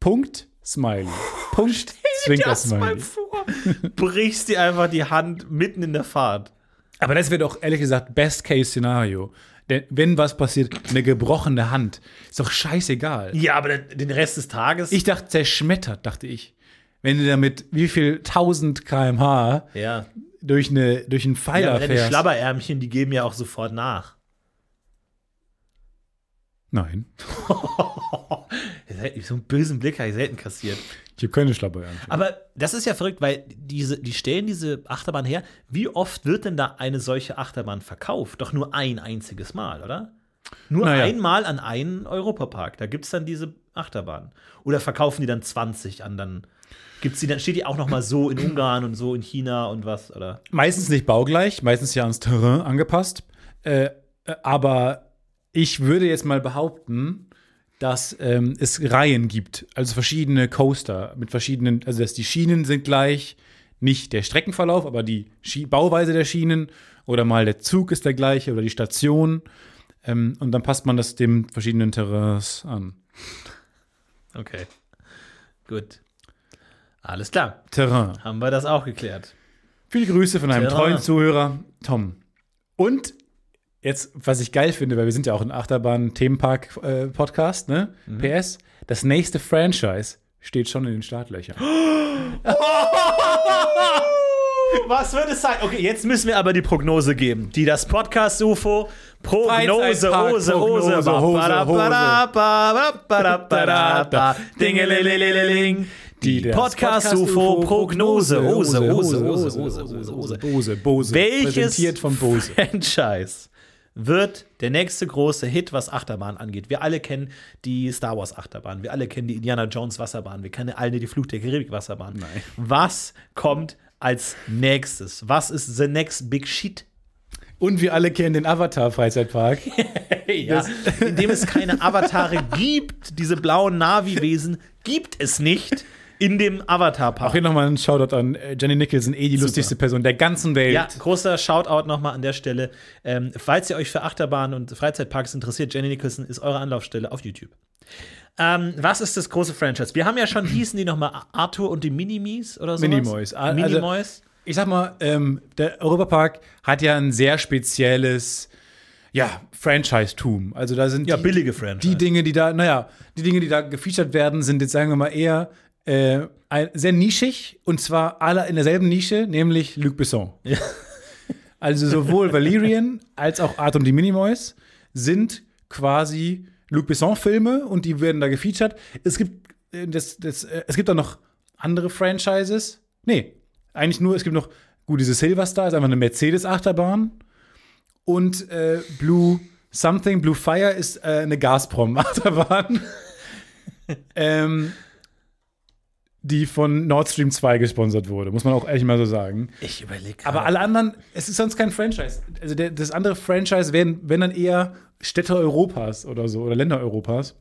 Punkt, Smiley. Punkt, zwinker Das mal Smiley. vor. Brichst dir einfach die Hand mitten in der Fahrt. Aber das wäre doch ehrlich gesagt Best-Case-Szenario. Denn wenn was passiert, eine gebrochene Hand, ist doch scheißegal. Ja, aber den Rest des Tages. Ich dachte, zerschmettert, dachte ich. Wenn du damit wie viel 1000 km/h ja. durch, eine, durch einen ja Pfeiler aber deine fährst. Schlabberärmchen, die geben ja auch sofort nach. Nein, So einen bösen Blick habe ich selten kassiert. ich habe keine Schlabberärmchen. Aber das ist ja verrückt, weil diese, die stellen diese Achterbahn her. Wie oft wird denn da eine solche Achterbahn verkauft? Doch nur ein einziges Mal, oder? Nur Naja. einmal an einen Europapark. Da gibt es dann diese Achterbahn. Oder verkaufen die dann 20 an dann. Gibt's die dann, steht die auch noch mal so in Ungarn und so in China und was, oder? Meistens nicht baugleich, meistens ja ans Terrain angepasst. Äh, äh, aber ich würde jetzt mal behaupten, dass ähm, es Reihen gibt, also verschiedene Coaster mit verschiedenen, also dass die Schienen sind gleich, nicht der Streckenverlauf, aber die Schi Bauweise der Schienen oder mal der Zug ist der gleiche oder die Station. Ähm, und dann passt man das dem verschiedenen Terrains an. Okay. Gut. Alles klar. Terrain. Haben wir das auch geklärt. Viele Grüße von einem Terrain. treuen Zuhörer, Tom. Und jetzt, was ich geil finde, weil wir sind ja auch ein Achterbahn-Themenpark-Podcast, ne? Mhm. PS, das nächste Franchise steht schon in den Startlöchern. Oh! Was wird es sein? Okay, jetzt müssen wir aber die Prognose geben. Die das Podcast UFO Prognose, Hose, Hose, Hose. Die Podcast UFO Prognose, Hose, Hose, Hose, Hose, Hose, Hose, Bose, Hose Welches präsentiert von Bose. Franchise wird der nächste große Hit, was Achterbahn angeht? Wir alle kennen die Star Wars Achterbahn, wir alle kennen die Indiana Jones Wasserbahn, wir kennen alle die Fluch der Karibik Wasserbahn. Was kommt als nächstes? Was ist the next big shit? Und wir alle kennen den Avatar-Freizeitpark. ja, in dem es keine Avatare gibt, diese blauen Navi-Wesen gibt es nicht in dem Auch Avatar-Park. hier nochmal ein Shoutout an äh, Jenny Nicholson, eh die lustigste Person der ganzen Welt. Ja, großer Shoutout nochmal an der Stelle. Ähm, falls ihr euch für Achterbahnen und Freizeitparks interessiert, Jenny Nicholson ist eure Anlaufstelle auf YouTube. Ähm, was ist das große Franchise? Wir haben ja schon, hießen die nochmal Arthur und die Minimis oder so? Minimoys. Also- Minimoys. Ich sag mal, ähm, der Europapark hat ja ein sehr spezielles, ja, Franchise-Tum. Also da sind Ja, die, billige Franchise. die Dinge, die da, naja, die Dinge, die da gefeatured werden, sind jetzt, sagen wir mal, eher äh, ein, sehr nischig und zwar alle in derselben Nische, nämlich Luc Besson. Also sowohl Valerian als auch Art und die Minimoys sind quasi Luc Besson-Filme und die werden da gefeatured. Es gibt, äh, das, das, äh, es gibt auch noch andere Franchises. Nee, eigentlich nur, es gibt noch, gut, diese Silverstar ist einfach eine Mercedes-Achterbahn. Und äh, Blue Something, Blue Fire ist äh, eine Gazprom-Achterbahn. ähm, die von Nord Stream 2 gesponsert wurde, muss man auch ehrlich mal so sagen. Ich überlege Aber alle anderen, es ist sonst kein Franchise. Also der, das andere Franchise wären, wenn dann eher Städte Europas oder so oder Länder Europas.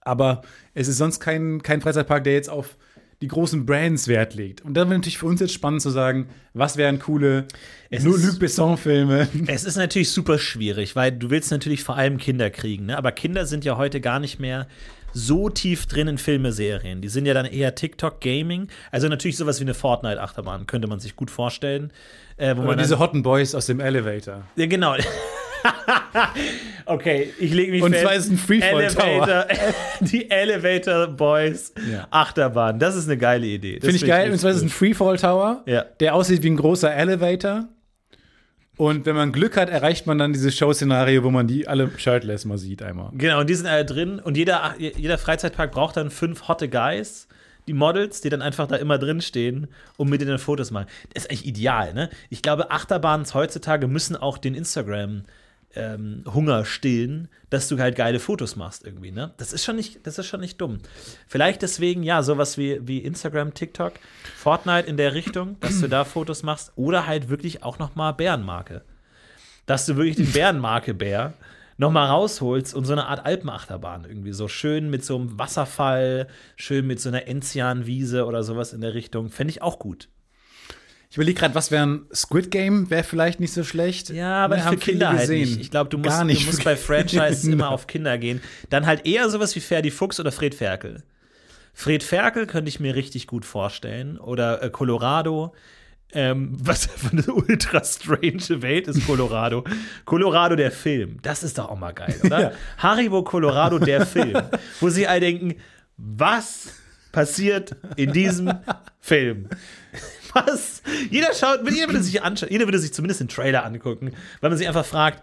Aber es ist sonst kein, kein Freizeitpark, der jetzt auf die großen Brands Wert legt. Und da wäre natürlich für uns jetzt spannend zu sagen, was wären coole Es nur ist- Luc Besson-Filme. Es ist natürlich super schwierig, weil du willst natürlich vor allem Kinder kriegen, ne? aber Kinder sind ja heute gar nicht mehr so tief drin in Filme, Serien. Die sind ja dann eher TikTok, Gaming. Also natürlich sowas wie eine Fortnite-Achterbahn könnte man sich gut vorstellen. Äh, wo Oder man diese Hotten Boys aus dem Elevator. ja, genau. okay, ich lege mich Und fest. zwar ist ein Freefall Tower. Die Elevator Boys Ja. Achterbahn. Das ist eine geile Idee. Finde ich geil. Und zwar ist es ein Freefall Tower, Ja. der aussieht wie ein großer Elevator. Und wenn man Glück hat, erreicht man dann dieses Show-Szenario, wo man die alle shirtless mal sieht einmal. Genau, und die sind alle drin. Und jeder, jeder Freizeitpark braucht dann fünf hotte Guys, die Models, die dann einfach da immer drin stehen und mit denen Fotos machen. Das ist eigentlich ideal, ne? Ich glaube, Achterbahnen heutzutage müssen auch den Instagram ähm, Hunger stillen, dass du halt geile Fotos machst irgendwie, ne? Das ist schon nicht, das ist schon nicht dumm. Vielleicht deswegen, ja, sowas wie, wie Instagram, TikTok, Fortnite in der Richtung, dass du da Fotos machst oder halt wirklich auch noch mal Bärenmarke. Dass du wirklich den Bärenmarke-Bär noch mal rausholst und so eine Art Alpenachterbahn irgendwie so schön mit so einem Wasserfall, schön mit so einer Enzianwiese oder sowas in der Richtung, fände ich auch gut. Ich überlege gerade, was wäre ein Squid Game? Wäre vielleicht nicht so schlecht. Ja, aber Ne, für Kinder halt gesehen. nicht. Ich glaube, du musst, Gar nicht du musst bei Franchises immer auf Kinder gehen. Dann halt eher sowas wie Ferdi Fuchs oder Fred Ferkel. Fred Ferkel könnte ich mir richtig gut vorstellen. Oder äh, Colorado. Ähm, was für eine ultra strange Welt ist Colorado. Colorado, der Film. Das ist doch auch mal geil, oder? Ja. Haribo Colorado, der Film. Wo sie all denken, was passiert in diesem Film? Was? Jeder schaut, jeder würde sich anschauen, jeder würde sich zumindest den Trailer angucken, weil man sich einfach fragt,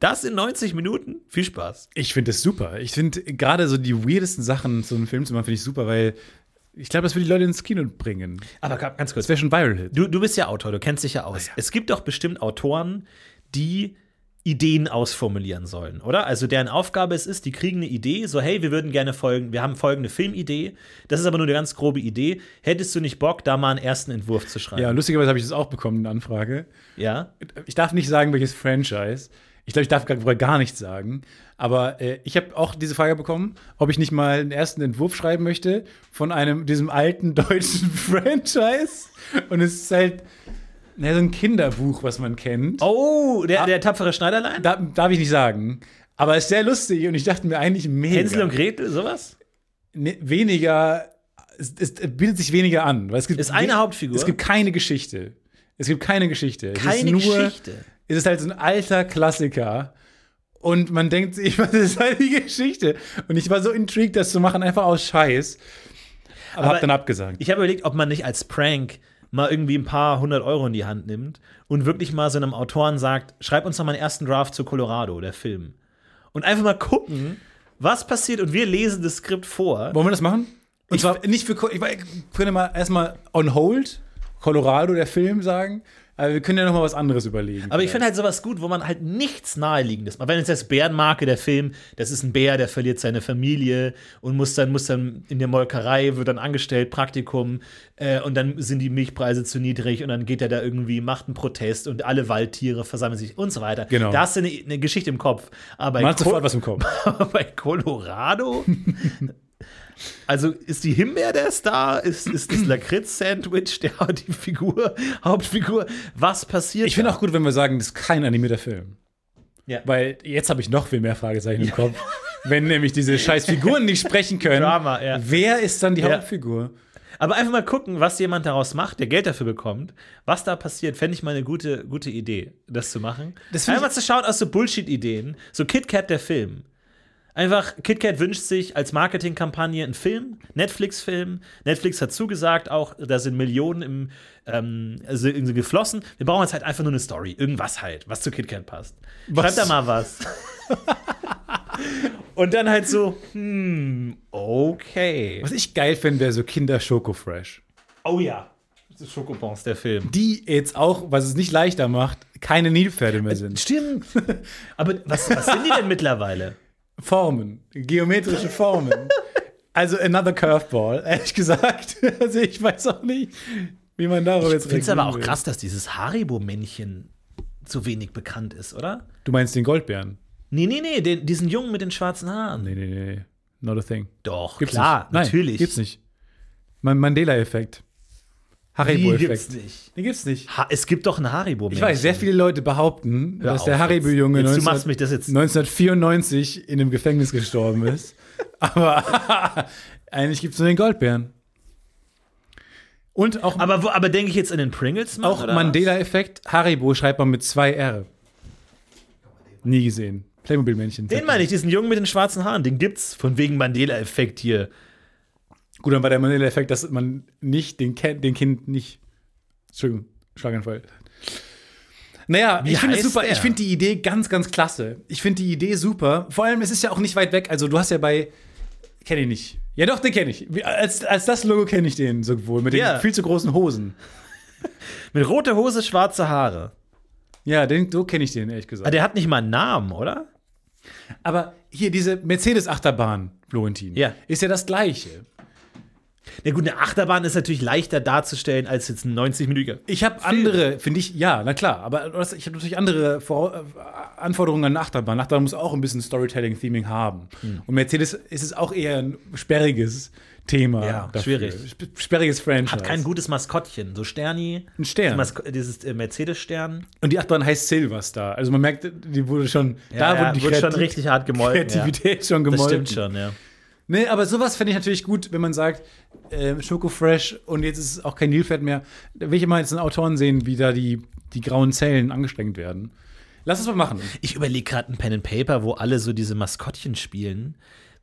das in 90 Minuten? Viel Spaß. Ich finde das super. Ich finde gerade so die weirdesten Sachen, so einen Film zu machen, finde ich super, weil ich glaube, das würde die Leute ins Kino bringen. Aber ga- ganz kurz. Das wäre schon Viral-Hit. Du, du bist ja Autor, du kennst dich ja aus. Es gibt doch bestimmt Autoren, die Ideen ausformulieren sollen, oder? Also deren Aufgabe es ist, die kriegen eine Idee, so hey, wir würden gerne folgen, wir haben folgende Filmidee, das ist aber nur eine ganz grobe Idee. Hättest du nicht Bock, da mal einen ersten Entwurf zu schreiben? Ja, lustigerweise habe ich das auch bekommen, eine Anfrage. ja? Ich darf nicht sagen, welches Franchise. Ich glaube, ich darf gar, wohl gar nichts sagen. Aber äh, ich habe auch diese Frage bekommen, ob ich nicht mal einen ersten Entwurf schreiben möchte von einem diesem alten deutschen Franchise. Und es ist halt naja, so ein Kinderbuch, was man kennt. Oh, der, der tapfere Schneiderlein? Da, darf ich nicht sagen. Aber es ist sehr lustig und ich dachte mir eigentlich mega. Hänsel und Gretel, sowas? Ne, weniger, es, es bietet sich weniger an. Weil es gibt Ist eine Hauptfigur? Es gibt keine Geschichte. Es gibt keine Geschichte. es Keine ist nur, Geschichte. Es ist halt so ein alter Klassiker. Und man denkt sich, was ist halt die Geschichte? Und ich war so intrigued, das zu machen, einfach aus Scheiß. Aber, Aber hab dann abgesagt. Ich habe überlegt, ob man nicht als Prank mal irgendwie ein paar hundert Euro in die Hand nimmt und wirklich mal so einem Autoren sagt, schreib uns doch mal einen ersten Draft zu Colorado, der Film. Und einfach mal gucken, was passiert und wir lesen das Skript vor. Wollen wir das machen? Und Ich- zwar nicht für. Ich, ich könnte mal erstmal on hold. Colorado, der Film, sagen. Aber wir können ja noch mal was anderes überlegen. Aber ich finde halt sowas gut, wo man halt nichts naheliegendes macht. Wenn jetzt das Bärenmarke, der Film, das ist ein Bär, der verliert seine Familie und muss dann, muss dann in der Molkerei, wird dann angestellt, Praktikum, äh, und dann sind die Milchpreise zu niedrig und dann geht er da irgendwie, macht einen Protest und alle Waldtiere versammeln sich und so weiter. Genau. Da hast du eine, eine Geschichte im Kopf. Aber Man hat sofort was im Kopf. bei Colorado? Also ist die Himbeer der Star? Ist, ist das Lakritz-Sandwich der die Figur, Hauptfigur? Was passiert? Ich finde auch gut, wenn wir sagen, das ist kein animierter Film. Ja. Weil jetzt habe ich noch viel mehr Fragezeichen im Kopf. Wenn nämlich diese scheiß Figuren nicht sprechen können, Drama, ja. wer ist dann die Ja. Hauptfigur? Aber einfach mal gucken, was jemand daraus macht, der Geld dafür bekommt, was da passiert, fände ich mal eine gute, gute Idee, das zu machen. Das einfach zu schauen aus so Bullshit-Ideen, so KitKat der Film. Einfach, KitKat wünscht sich als Marketingkampagne einen Film, Netflix-Film. Netflix hat zugesagt, auch da sind Millionen im, ähm, also irgendwie geflossen. Wir brauchen jetzt halt einfach nur eine Story, irgendwas halt, was zu KitKat passt. Was? Schreibt da mal was. Und dann halt so, hm, okay. Was ich geil finde, wäre so Kinder Schoko Fresh. Oh ja. Schokobons, der Film. Die jetzt auch, was es nicht leichter macht, keine Nilpferde mehr sind. Stimmt. Aber was, was sind die denn mittlerweile? Formen, geometrische Formen. Also another curveball, ehrlich gesagt. Also ich weiß auch nicht, wie man darauf Ich jetzt finde es aber auch will. krass, dass dieses Haribo-Männchen so wenig bekannt ist, oder? Du meinst den Goldbären? Nee, nee, nee, den, diesen Jungen mit den schwarzen Haaren. Nee, nee, nee. Not a thing. Doch, Gibt's klar, nicht. Nein, natürlich. Gibt's nicht. Man Mandela-Effekt. Haribo-Effekt. gibt's nicht? Den gibt's nicht. Ha es gibt doch ein Haribo-Männchen. Ich weiß, sehr viele Leute behaupten, Hör dass auf der. Haribo-Junge Jetzt, du 19 machst mich das jetzt- 1994 in einem Gefängnis gestorben ist. Aber eigentlich gibt es nur den Goldbären. Und auch, Aber, wo- aber denke ich jetzt an den Pringles? Mann, auch Mandela-Effekt. Haribo schreibt man mit zwei R. Nie gesehen. Playmobil-Männchen. Den meine ich, diesen Jungen mit den schwarzen Haaren. Den gibt's von wegen Mandela-Effekt hier. Gut, dann war der Mandela-Effekt, dass man nicht den, Ke- den Kind nicht. Entschuldigung, Schlaganfall. Naja, Wie ich finde super. der? Ich finde die Idee ganz, ganz klasse. Ich finde die Idee super. Vor allem, es ist ja auch nicht weit weg. Also, du hast ja bei. Kenne ich nicht. Ja, doch, den kenne ich. Als, als das Logo kenne ich den so wohl. Mit den Ja. viel zu großen Hosen. Mit rote Hose, schwarze Haare. Ja, den, so kenne ich den, ehrlich gesagt. Aber der hat nicht mal einen Namen, oder? Aber hier, diese Mercedes-Achterbahn, Florentin, Ja. ist ja das Gleiche. Na gut, eine Achterbahn ist natürlich leichter darzustellen als jetzt ein 90-minütiger. Ich habe andere, finde ich, ja, na klar, aber ich habe natürlich andere Vor äh, Anforderungen an eine Achterbahn. Eine Achterbahn muss auch ein bisschen Storytelling-Theming haben. Hm. Und Mercedes ist es auch eher ein sperriges Thema. Ja, schwierig. Sp sperriges Franchise. Hat kein gutes Maskottchen. So Sterni. Ein Stern. Dieses äh, Mercedes-Stern. Und die Achterbahn heißt Silverstar. Also man merkt, die wurde schon, da ja, wurde die wird schon richtig hart gemolken. Kreativität schon Ja. Das gemolken. stimmt schon, ja. Nee, aber sowas fände ich natürlich gut, wenn man sagt, äh, Schoko Fresh und jetzt ist es auch kein Nilpferd mehr. Da will ich mal jetzt einen Autoren sehen, wie da die, die grauen Zellen angestrengt werden. Lass es mal machen. Ich überlege gerade ein Pen and Paper, wo alle so diese Maskottchen spielen,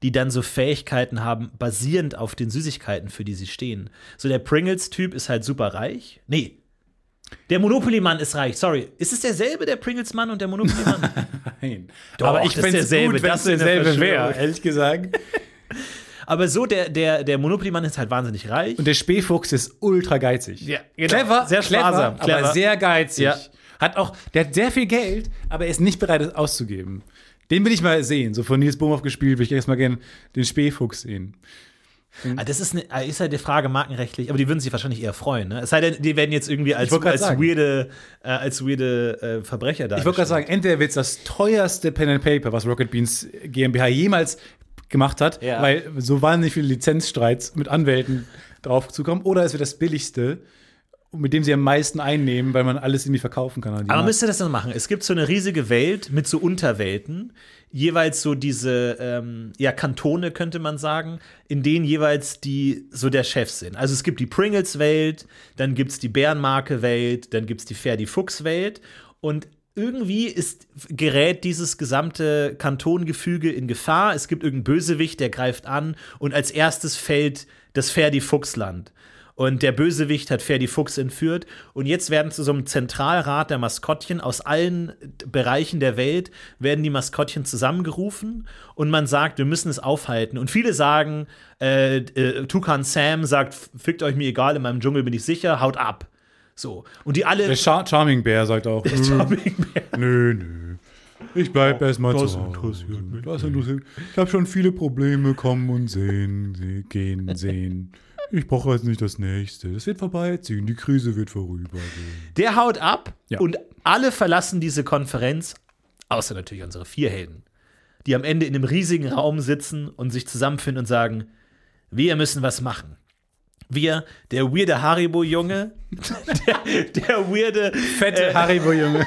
die dann so Fähigkeiten haben, basierend auf den Süßigkeiten, für die sie stehen. So der Pringles-Typ ist halt super reich. Nee. Der Monopoly-Mann ist reich, sorry. Ist es derselbe, der Pringles-Mann und der Monopoly-Mann? Nein. Doch, aber ich fände es derselbe, gut, wenn das es derselbe wäre, ehrlich gesagt. Aber so, der, der, der Monopoly-Mann ist halt wahnsinnig reich. Und der Spähfuchs ist ultra geizig. Ja, genau. Clever, Sehr sparsam, clever. aber sehr geizig. Ja. Hat auch, der hat sehr viel Geld, aber er ist nicht bereit, es auszugeben. Den will ich mal sehen. So von Nils Bohmhoff gespielt, will ich erstmal gerne den Spähfuchs sehen. Ah, Das ist, eine, ist halt die Frage markenrechtlich, aber die würden sich wahrscheinlich eher freuen. Ne? Es sei denn, die werden jetzt irgendwie als, als sagen. weirde, äh, als weirde äh, Verbrecher da. Ich wollte gerade sagen, entweder wird es das teuerste Pen and Paper, was Rocket Beans GmbH jemals gemacht hat, Ja. weil so wahnsinnig viele Lizenzstreits mit Anwälten drauf zukommen, oder es wird das billigste, mit dem sie am meisten einnehmen, weil man alles irgendwie verkaufen kann. Aber müsste das dann machen. Es gibt so eine riesige Welt mit so Unterwelten, jeweils so diese ähm, ja Kantone könnte man sagen, in denen jeweils die so der Chef sind. Also es gibt die Pringles-Welt, dann gibt es die Bärenmarke-Welt, dann gibt es die Ferdi-Fuchs-Welt und irgendwie ist, gerät dieses gesamte Kantongefüge in Gefahr. Es gibt irgendeinen Bösewicht, der greift an und als erstes fällt das Ferdi-Fuchs-Land. Und der Bösewicht hat Ferdi Fuchs entführt. Und jetzt werden zu so einem Zentralrat der Maskottchen aus allen Bereichen der Welt werden die Maskottchen zusammengerufen und man sagt, wir müssen es aufhalten. Und viele sagen, äh, äh, Tukan Sam sagt, fickt euch mir egal, in meinem Dschungel bin ich sicher, haut ab. So. Und die alle. Der Char Charming Bär sagt auch. Der Charming Bär. Nö, nö. Ich bleib erst mal das zu Hause. interessiert mich Das interessiert Ich habe schon viele Probleme. Kommen und sehen, gehen, sehen. Ich brauche jetzt nicht das nächste. Das wird vorbeiziehen. Die Krise wird vorübergehen. Der haut ab Ja. und alle verlassen diese Konferenz, außer natürlich unsere vier Helden, die am Ende in einem riesigen Raum sitzen und sich zusammenfinden und sagen: Wir müssen was machen. Wir, der weirde Haribo-Junge, der, der weirde, Fette Haribo-Junge.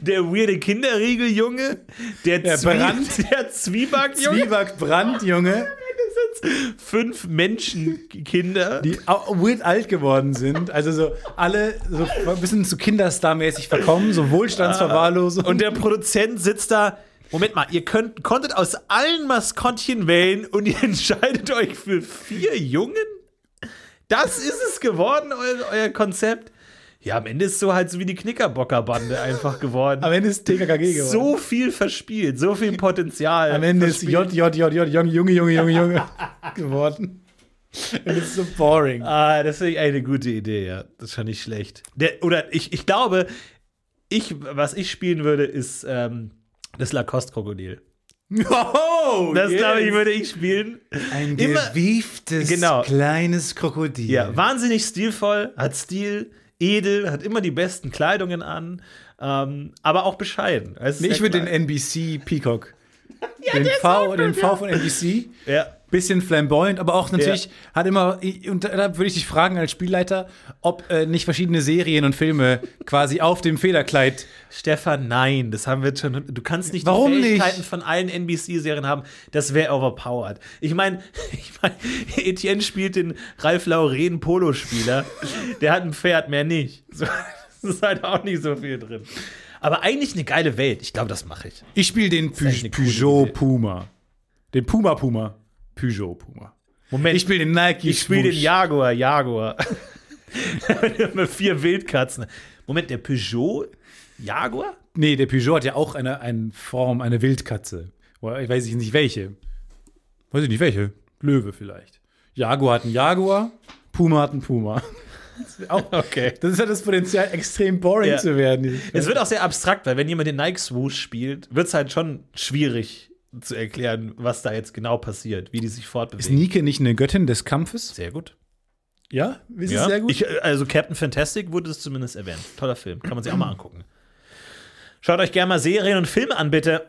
der weirde Kinderriegel-Junge, der, Der Zwie Brand- der Zwieback-Junge, Zwieback Brand, Junge. fünf Menschenkinder. Die weird alt geworden sind. Also so alle so ein bisschen zu Kinderstar-mäßig verkommen. So Wohlstandsverwahrlosung. Und der Produzent sitzt da. Moment mal, ihr könnt, konntet aus allen Maskottchen wählen und ihr entscheidet euch für vier Jungen? Das ist es geworden, eu, euer Konzept? Ja, am Ende ist es so halt so wie die Knickerbocker-Bande einfach geworden. Am Ende ist TKKG geworden. so viel verspielt, so viel Potenzial. Am Ende ist verspielt. J, J, J, J, Junge, Junge, Junge, Junge, Junge geworden. Das ist so boring. Ah, das finde ich eine gute Idee, ja. Das fand ich schlecht. Der, oder ich, ich glaube, ich, was ich spielen würde, ist ähm, das Lacoste-Krokodil. Oh, Das, glaube ich, würde ich spielen. Ein Immer- gewieftes, Genau. kleines Krokodil. Ja, wahnsinnig stilvoll, hat Stil, edel, hat immer die besten Kleidungen an, ähm, aber auch bescheiden. Nee, ich würde den. NBC Peacock. den, v, den V von NBC. Ja. Bisschen flamboyant, aber auch natürlich hat immer, und da würde ich dich fragen als Spielleiter, ob äh, nicht verschiedene Serien und Filme quasi auf dem Federkleid. Stefan, nein, das haben wir jetzt schon. Du kannst nicht Warum die nicht? Fähigkeiten von allen NBC-Serien haben. Das wäre overpowered. Ich meine, ich mein, Etienne spielt den Ralf Lauren Polospieler. Der hat ein Pferd, mehr nicht. So, das ist halt auch nicht so viel drin. Aber eigentlich eine geile Welt. Ich glaube, das mache ich. Ich spiele den Pü Peugeot. Puma. Den Puma Puma. Peugeot Puma. Moment, Ich spiele den Nike Ich spiele den. Jaguar, Jaguar. Vier Wildkatzen. Moment, der Peugeot Jaguar? Nee, der Peugeot hat ja auch eine, eine Form, eine Wildkatze. Ich weiß nicht welche. Weiß ich nicht welche. Löwe vielleicht. Jaguar hat einen Jaguar, Puma hat einen Puma. Das auch, Okay. das ist ja das Potenzial, extrem boring Ja. zu werden. Es wird auch sehr abstrakt, weil wenn jemand den Nike Swoosh spielt, wird es halt schon schwierig zu erklären, was da jetzt genau passiert, wie die sich ist fortbewegen. Nike nicht eine Göttin des Kampfes? Sehr gut. Ja, ist Ja. sehr gut. Ich, also Captain Fantastic wurde es zumindest erwähnt. Toller Film. Kann man sich auch mal angucken. Schaut euch gerne mal Serien und Filme an, bitte.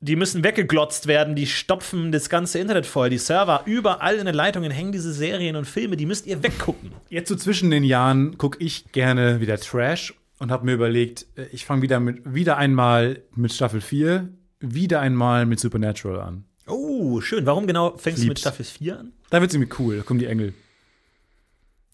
Die müssen weggeglotzt werden, die stopfen das ganze Internet voll. Die Server überall in den Leitungen hängen diese Serien und Filme, die müsst ihr weggucken. Jetzt so zwischen den Jahren gucke ich gerne wieder Trash und habe mir überlegt, äh, ich fange wieder mit wieder einmal mit Staffel 4, wieder einmal mit Supernatural an. Oh, schön. Warum genau fängst du mit Lieb's. Staffel 4 an? Da wird es irgendwie cool, da kommen die Engel.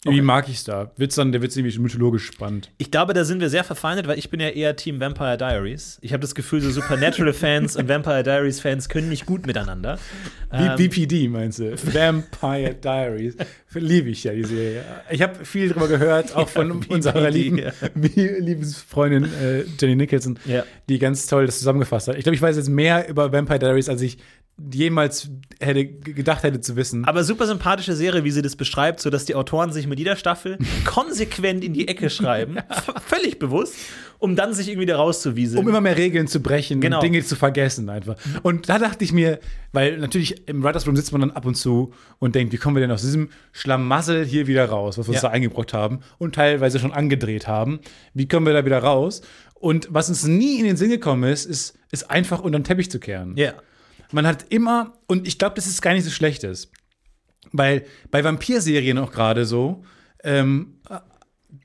Irgendwie mag ich's da. Wird's dann, der wird irgendwie mythologisch spannend. Ich glaube, da sind wir sehr verfeindet, weil ich bin ja eher Team Vampire Diaries. Ich habe das Gefühl, so Supernatural-Fans und Vampire Diaries-Fans können nicht gut miteinander. Wie Ähm, VPD meinst du? Vampire Diaries. Liebe ich ja die Serie. Ich habe viel drüber gehört, auch von VPD, unserer lieben, ja. Lieblingsfreundin äh, Jenny Nicholson, Ja. die ganz toll das zusammengefasst hat. Ich glaube, ich weiß jetzt mehr über Vampire Diaries, als ich jemals hätte gedacht hätte zu wissen. Aber super sympathische Serie, wie sie das beschreibt, so dass die Autoren sich mit jeder Staffel konsequent in die Ecke schreiben, völlig bewusst, um dann sich irgendwie da rauszuwieseln. um immer mehr Regeln zu brechen Genau. und Dinge zu vergessen einfach. Und da dachte ich mir, weil natürlich im Writers Room sitzt man dann ab und zu und denkt, wie kommen wir denn aus diesem Schlamassel hier wieder raus, was wir uns Ja. da eingebrockt haben und teilweise schon angedreht haben. Wie kommen wir da wieder raus? Und was uns nie in den Sinn gekommen ist, ist, ist einfach unter den Teppich zu kehren. ja. Man hat immer, und ich glaube, das ist gar nicht so schlechtes, weil bei Vampirserien auch gerade so, ähm,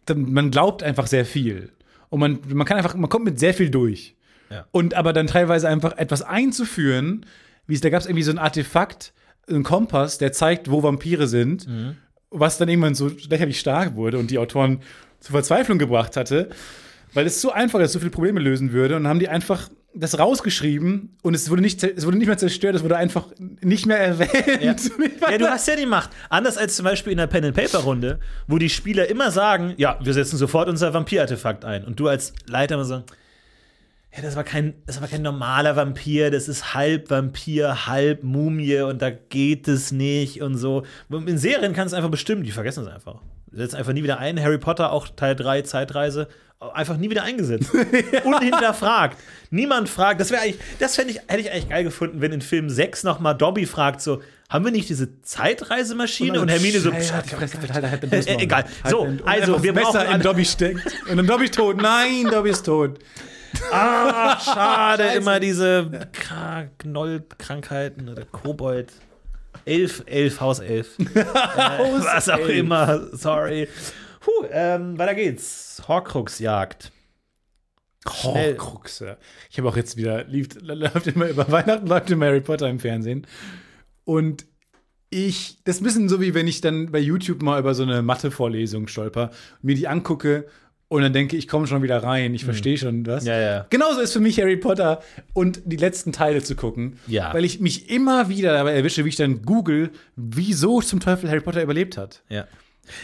dann- man glaubt einfach sehr viel. Und man, man kann einfach, man kommt mit sehr viel durch. Ja. Und aber dann teilweise einfach etwas einzuführen, wie es, da gab es irgendwie so ein Artefakt, ein Kompass, der zeigt, wo Vampire sind, was dann irgendwann so lächerlich stark wurde und die Autoren zur Verzweiflung gebracht hatte, weil es so einfach ist, so viele Probleme lösen würde. Und dann haben die einfach das rausgeschrieben und es wurde nicht, es wurde nicht mehr zerstört, es wurde einfach nicht mehr erwähnt. Ja. ja, du hast ja die Macht. Anders als zum Beispiel in der Pen-and-Paper-Runde, wo die Spieler immer sagen, ja, wir setzen sofort unser Vampir-Artefakt ein. Und du als Leiter immer so, ja, das war kein, das war kein normaler Vampir, das ist halb Vampir, halb Mumie und da geht es nicht und so. In Serien kannst du einfach bestimmen, die vergessen es einfach. Setzt einfach nie wieder ein. Harry Potter, auch Teil 3, Zeitreise, einfach nie wieder eingesetzt. Unhinterfragt. Niemand fragt. Das wäre eigentlich, das fände ich, hätte ich eigentlich geil gefunden, wenn in Film 6 nochmal Dobby fragt, so, haben wir nicht diese Zeitreisemaschine? Und, Hermine so, ja, ja, die Fresse, halt, halt, halt, halt, Äh, egal. So, und also, wir brauchen Messer in Dobby steckt. Und dann Dobby ist tot. Nein, Dobby ist tot. Ah, schade, immer diese Kra- Knollkrankheiten oder Kobold. Elf, elf, Haus elf. äh, was auch elf. immer, sorry. Puh, ähm, weiter geht's. Horcrux-Jagd. Horcruxe. Ich habe auch jetzt wieder, lief, läuft immer über Weihnachten, läuft immer Harry Potter im Fernsehen. Und ich, das ist ein bisschen so, wie wenn ich dann bei YouTube mal über so eine Mathe-Vorlesung stolper, mir die angucke und dann denke, ich komme schon wieder rein, ich verstehe schon. Hm. Ja, ja. Genauso ist für mich Harry Potter und die letzten Teile zu gucken. Ja. Weil ich mich immer wieder dabei erwische, wie ich dann google, wieso zum Teufel Harry Potter überlebt hat. Ja.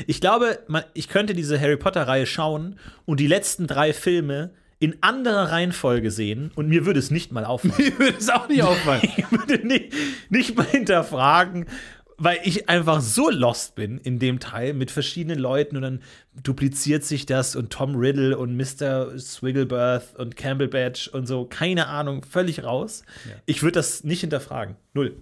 Ich glaube, man, ich könnte diese Harry Potter-Reihe schauen und die letzten drei Filme in anderer Reihenfolge sehen und mir würde es nicht mal auffallen. Mir würde es auch nicht auffallen. ich würde nicht, nicht mal hinterfragen, weil ich einfach so lost bin in dem Teil mit verschiedenen Leuten und dann dupliziert sich das und Tom Riddle und Mr. Swigglebirth und Campbell Badge und so, keine Ahnung, völlig raus. Ich würde das nicht hinterfragen. Null.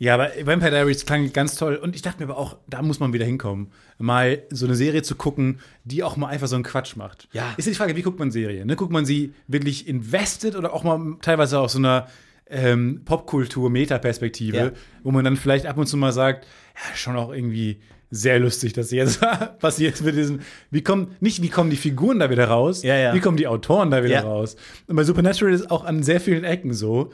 Ja, aber Vampire Diaries klang ganz toll. Und ich dachte mir aber auch, da muss man wieder hinkommen. Mal so eine Serie zu gucken, die auch mal einfach so einen Quatsch macht. Ja. Ist ja die Frage, wie guckt man Serien? Ne? Guckt man sie wirklich invested oder auch mal teilweise aus so einer ähm, Popkultur-Metaperspektive, Ja. wo man dann vielleicht ab und zu mal sagt, ja, schon auch irgendwie sehr lustig, dass jetzt passiert mit diesem, wie kommen, nicht wie kommen die Figuren da wieder raus, Ja, ja. wie kommen die Autoren da wieder raus. Und bei Supernatural ist auch an sehr vielen Ecken so,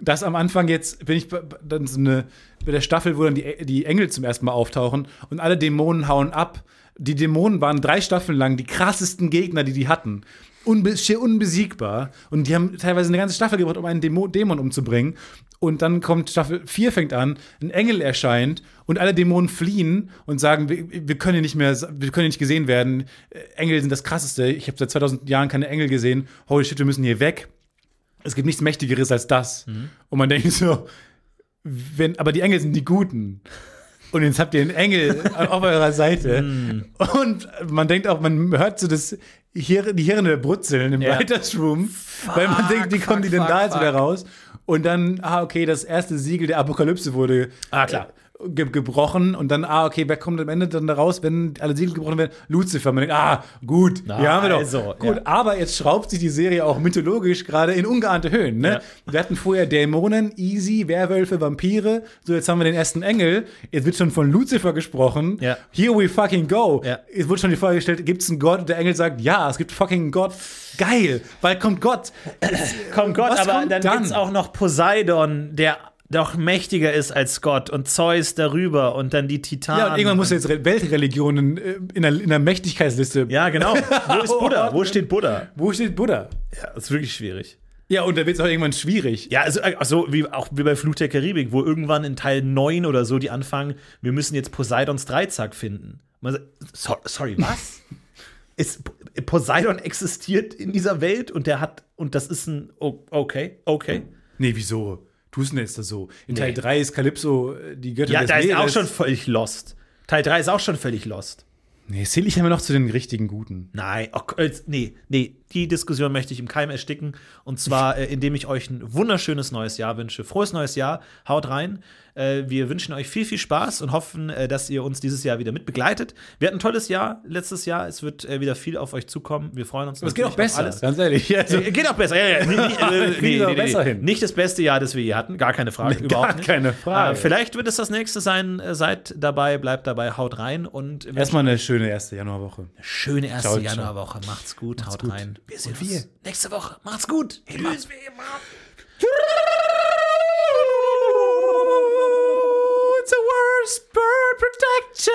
dass am Anfang jetzt bin ich dann so eine bei der Staffel, wo dann die, die Engel zum ersten Mal auftauchen und alle Dämonen hauen ab. Die Dämonen waren drei Staffeln lang die krassesten Gegner, die die hatten. Unbe schier unbesiegbar. Und die haben teilweise eine ganze Staffel gebraucht, um einen Dämo Dämon umzubringen. Und dann kommt Staffel 4 fängt an, ein Engel erscheint und alle Dämonen fliehen und sagen, wir, wir können hier nicht mehr, wir können hier nicht gesehen werden. Äh, Engel sind das krasseste. Ich habe seit 2000 Jahren keine Engel gesehen. Holy shit, wir müssen hier weg es gibt nichts Mächtigeres als das. Und man denkt so, wenn, aber die Engel sind die Guten. Und jetzt habt ihr einen Engel auf eurer Seite. Und man denkt auch, man hört so das Die Hirne brutzeln im Ja. Writers Room, weil man denkt, wie kommen die denn fuck, da jetzt fuck. wieder raus? Und dann, ah, okay, das erste Siegel der Apokalypse wurde Ah, klar. Ge gebrochen und dann, ah, okay, wer kommt am Ende dann da raus, wenn alle Siegel gebrochen werden? Lucifer. Man denkt, ah, gut, Na, hier haben wir doch. also, gut, ja. aber jetzt schraubt sich die Serie auch mythologisch gerade in ungeahnte Höhen. Ne? Wir hatten vorher Dämonen, Easy, Werwölfe, Vampire. So, jetzt haben wir den ersten Engel. Jetzt wird schon von Lucifer gesprochen. Ja. Here we fucking go. Ja. Jetzt wurde schon die Frage gestellt, gibt es einen Gott? Und der Engel sagt, ja, es gibt fucking Gott. Geil, weil kommt Gott. Kommt Gott, Was aber kommt dann, dann? gibt es auch noch Poseidon, der doch mächtiger ist als Gott und Zeus darüber und dann die Titanen. Ja, und irgendwann muss jetzt Re- Weltreligionen äh, in der, in der Mächtigkeitsliste. Ja, genau. Wo ist Buddha? Wo steht Buddha? Wo steht Buddha? Ja, das ist wirklich schwierig. Ja, und da wird es auch irgendwann schwierig. Ja, also, also wie, auch wie bei Fluch der Karibik, wo irgendwann in Teil 9 oder so die anfangen, wir müssen jetzt Poseidons Dreizack finden. Man sagt, so, sorry, was? ist, Poseidon existiert in dieser Welt und der hat, und das ist ein, okay, okay. Nee, wieso? Denn jetzt das so? In Teil Nee. 3 ist Calypso äh, die Göttin Ja, des da ist auch schon völlig lost. Teil 3 ist auch schon völlig lost. Nee, zähle ich immer noch zu den richtigen Guten. Nein, oh, äh, nee, nee, die Diskussion möchte ich im Keim ersticken. Und zwar, äh, indem ich euch ein wunderschönes neues Jahr wünsche. Frohes neues Jahr, haut rein. Äh, wir wünschen euch viel, viel Spaß und hoffen, äh, dass ihr uns dieses Jahr wieder mit begleitet. Wir hatten ein tolles Jahr letztes Jahr. Es wird äh, wieder viel auf euch zukommen. Wir freuen uns. Es geht auch besser, Alles. ganz ehrlich. Also, Geht auch besser, ja, ja. Nee, nee, nee. Nicht das beste Jahr, das wir je hatten, gar keine Frage. Überhaupt gar nicht. keine Frage. Äh, vielleicht wird es das nächste sein. Seid dabei, bleibt dabei, haut rein und Erstmal eine schöne erste Januarwoche. Schöne erste Ciao. Januarwoche. Macht's gut, haut gut. rein. Wir sehen wir? uns nächste Woche. Macht's gut. Tschüss, wie immer. It's a worst bird protection.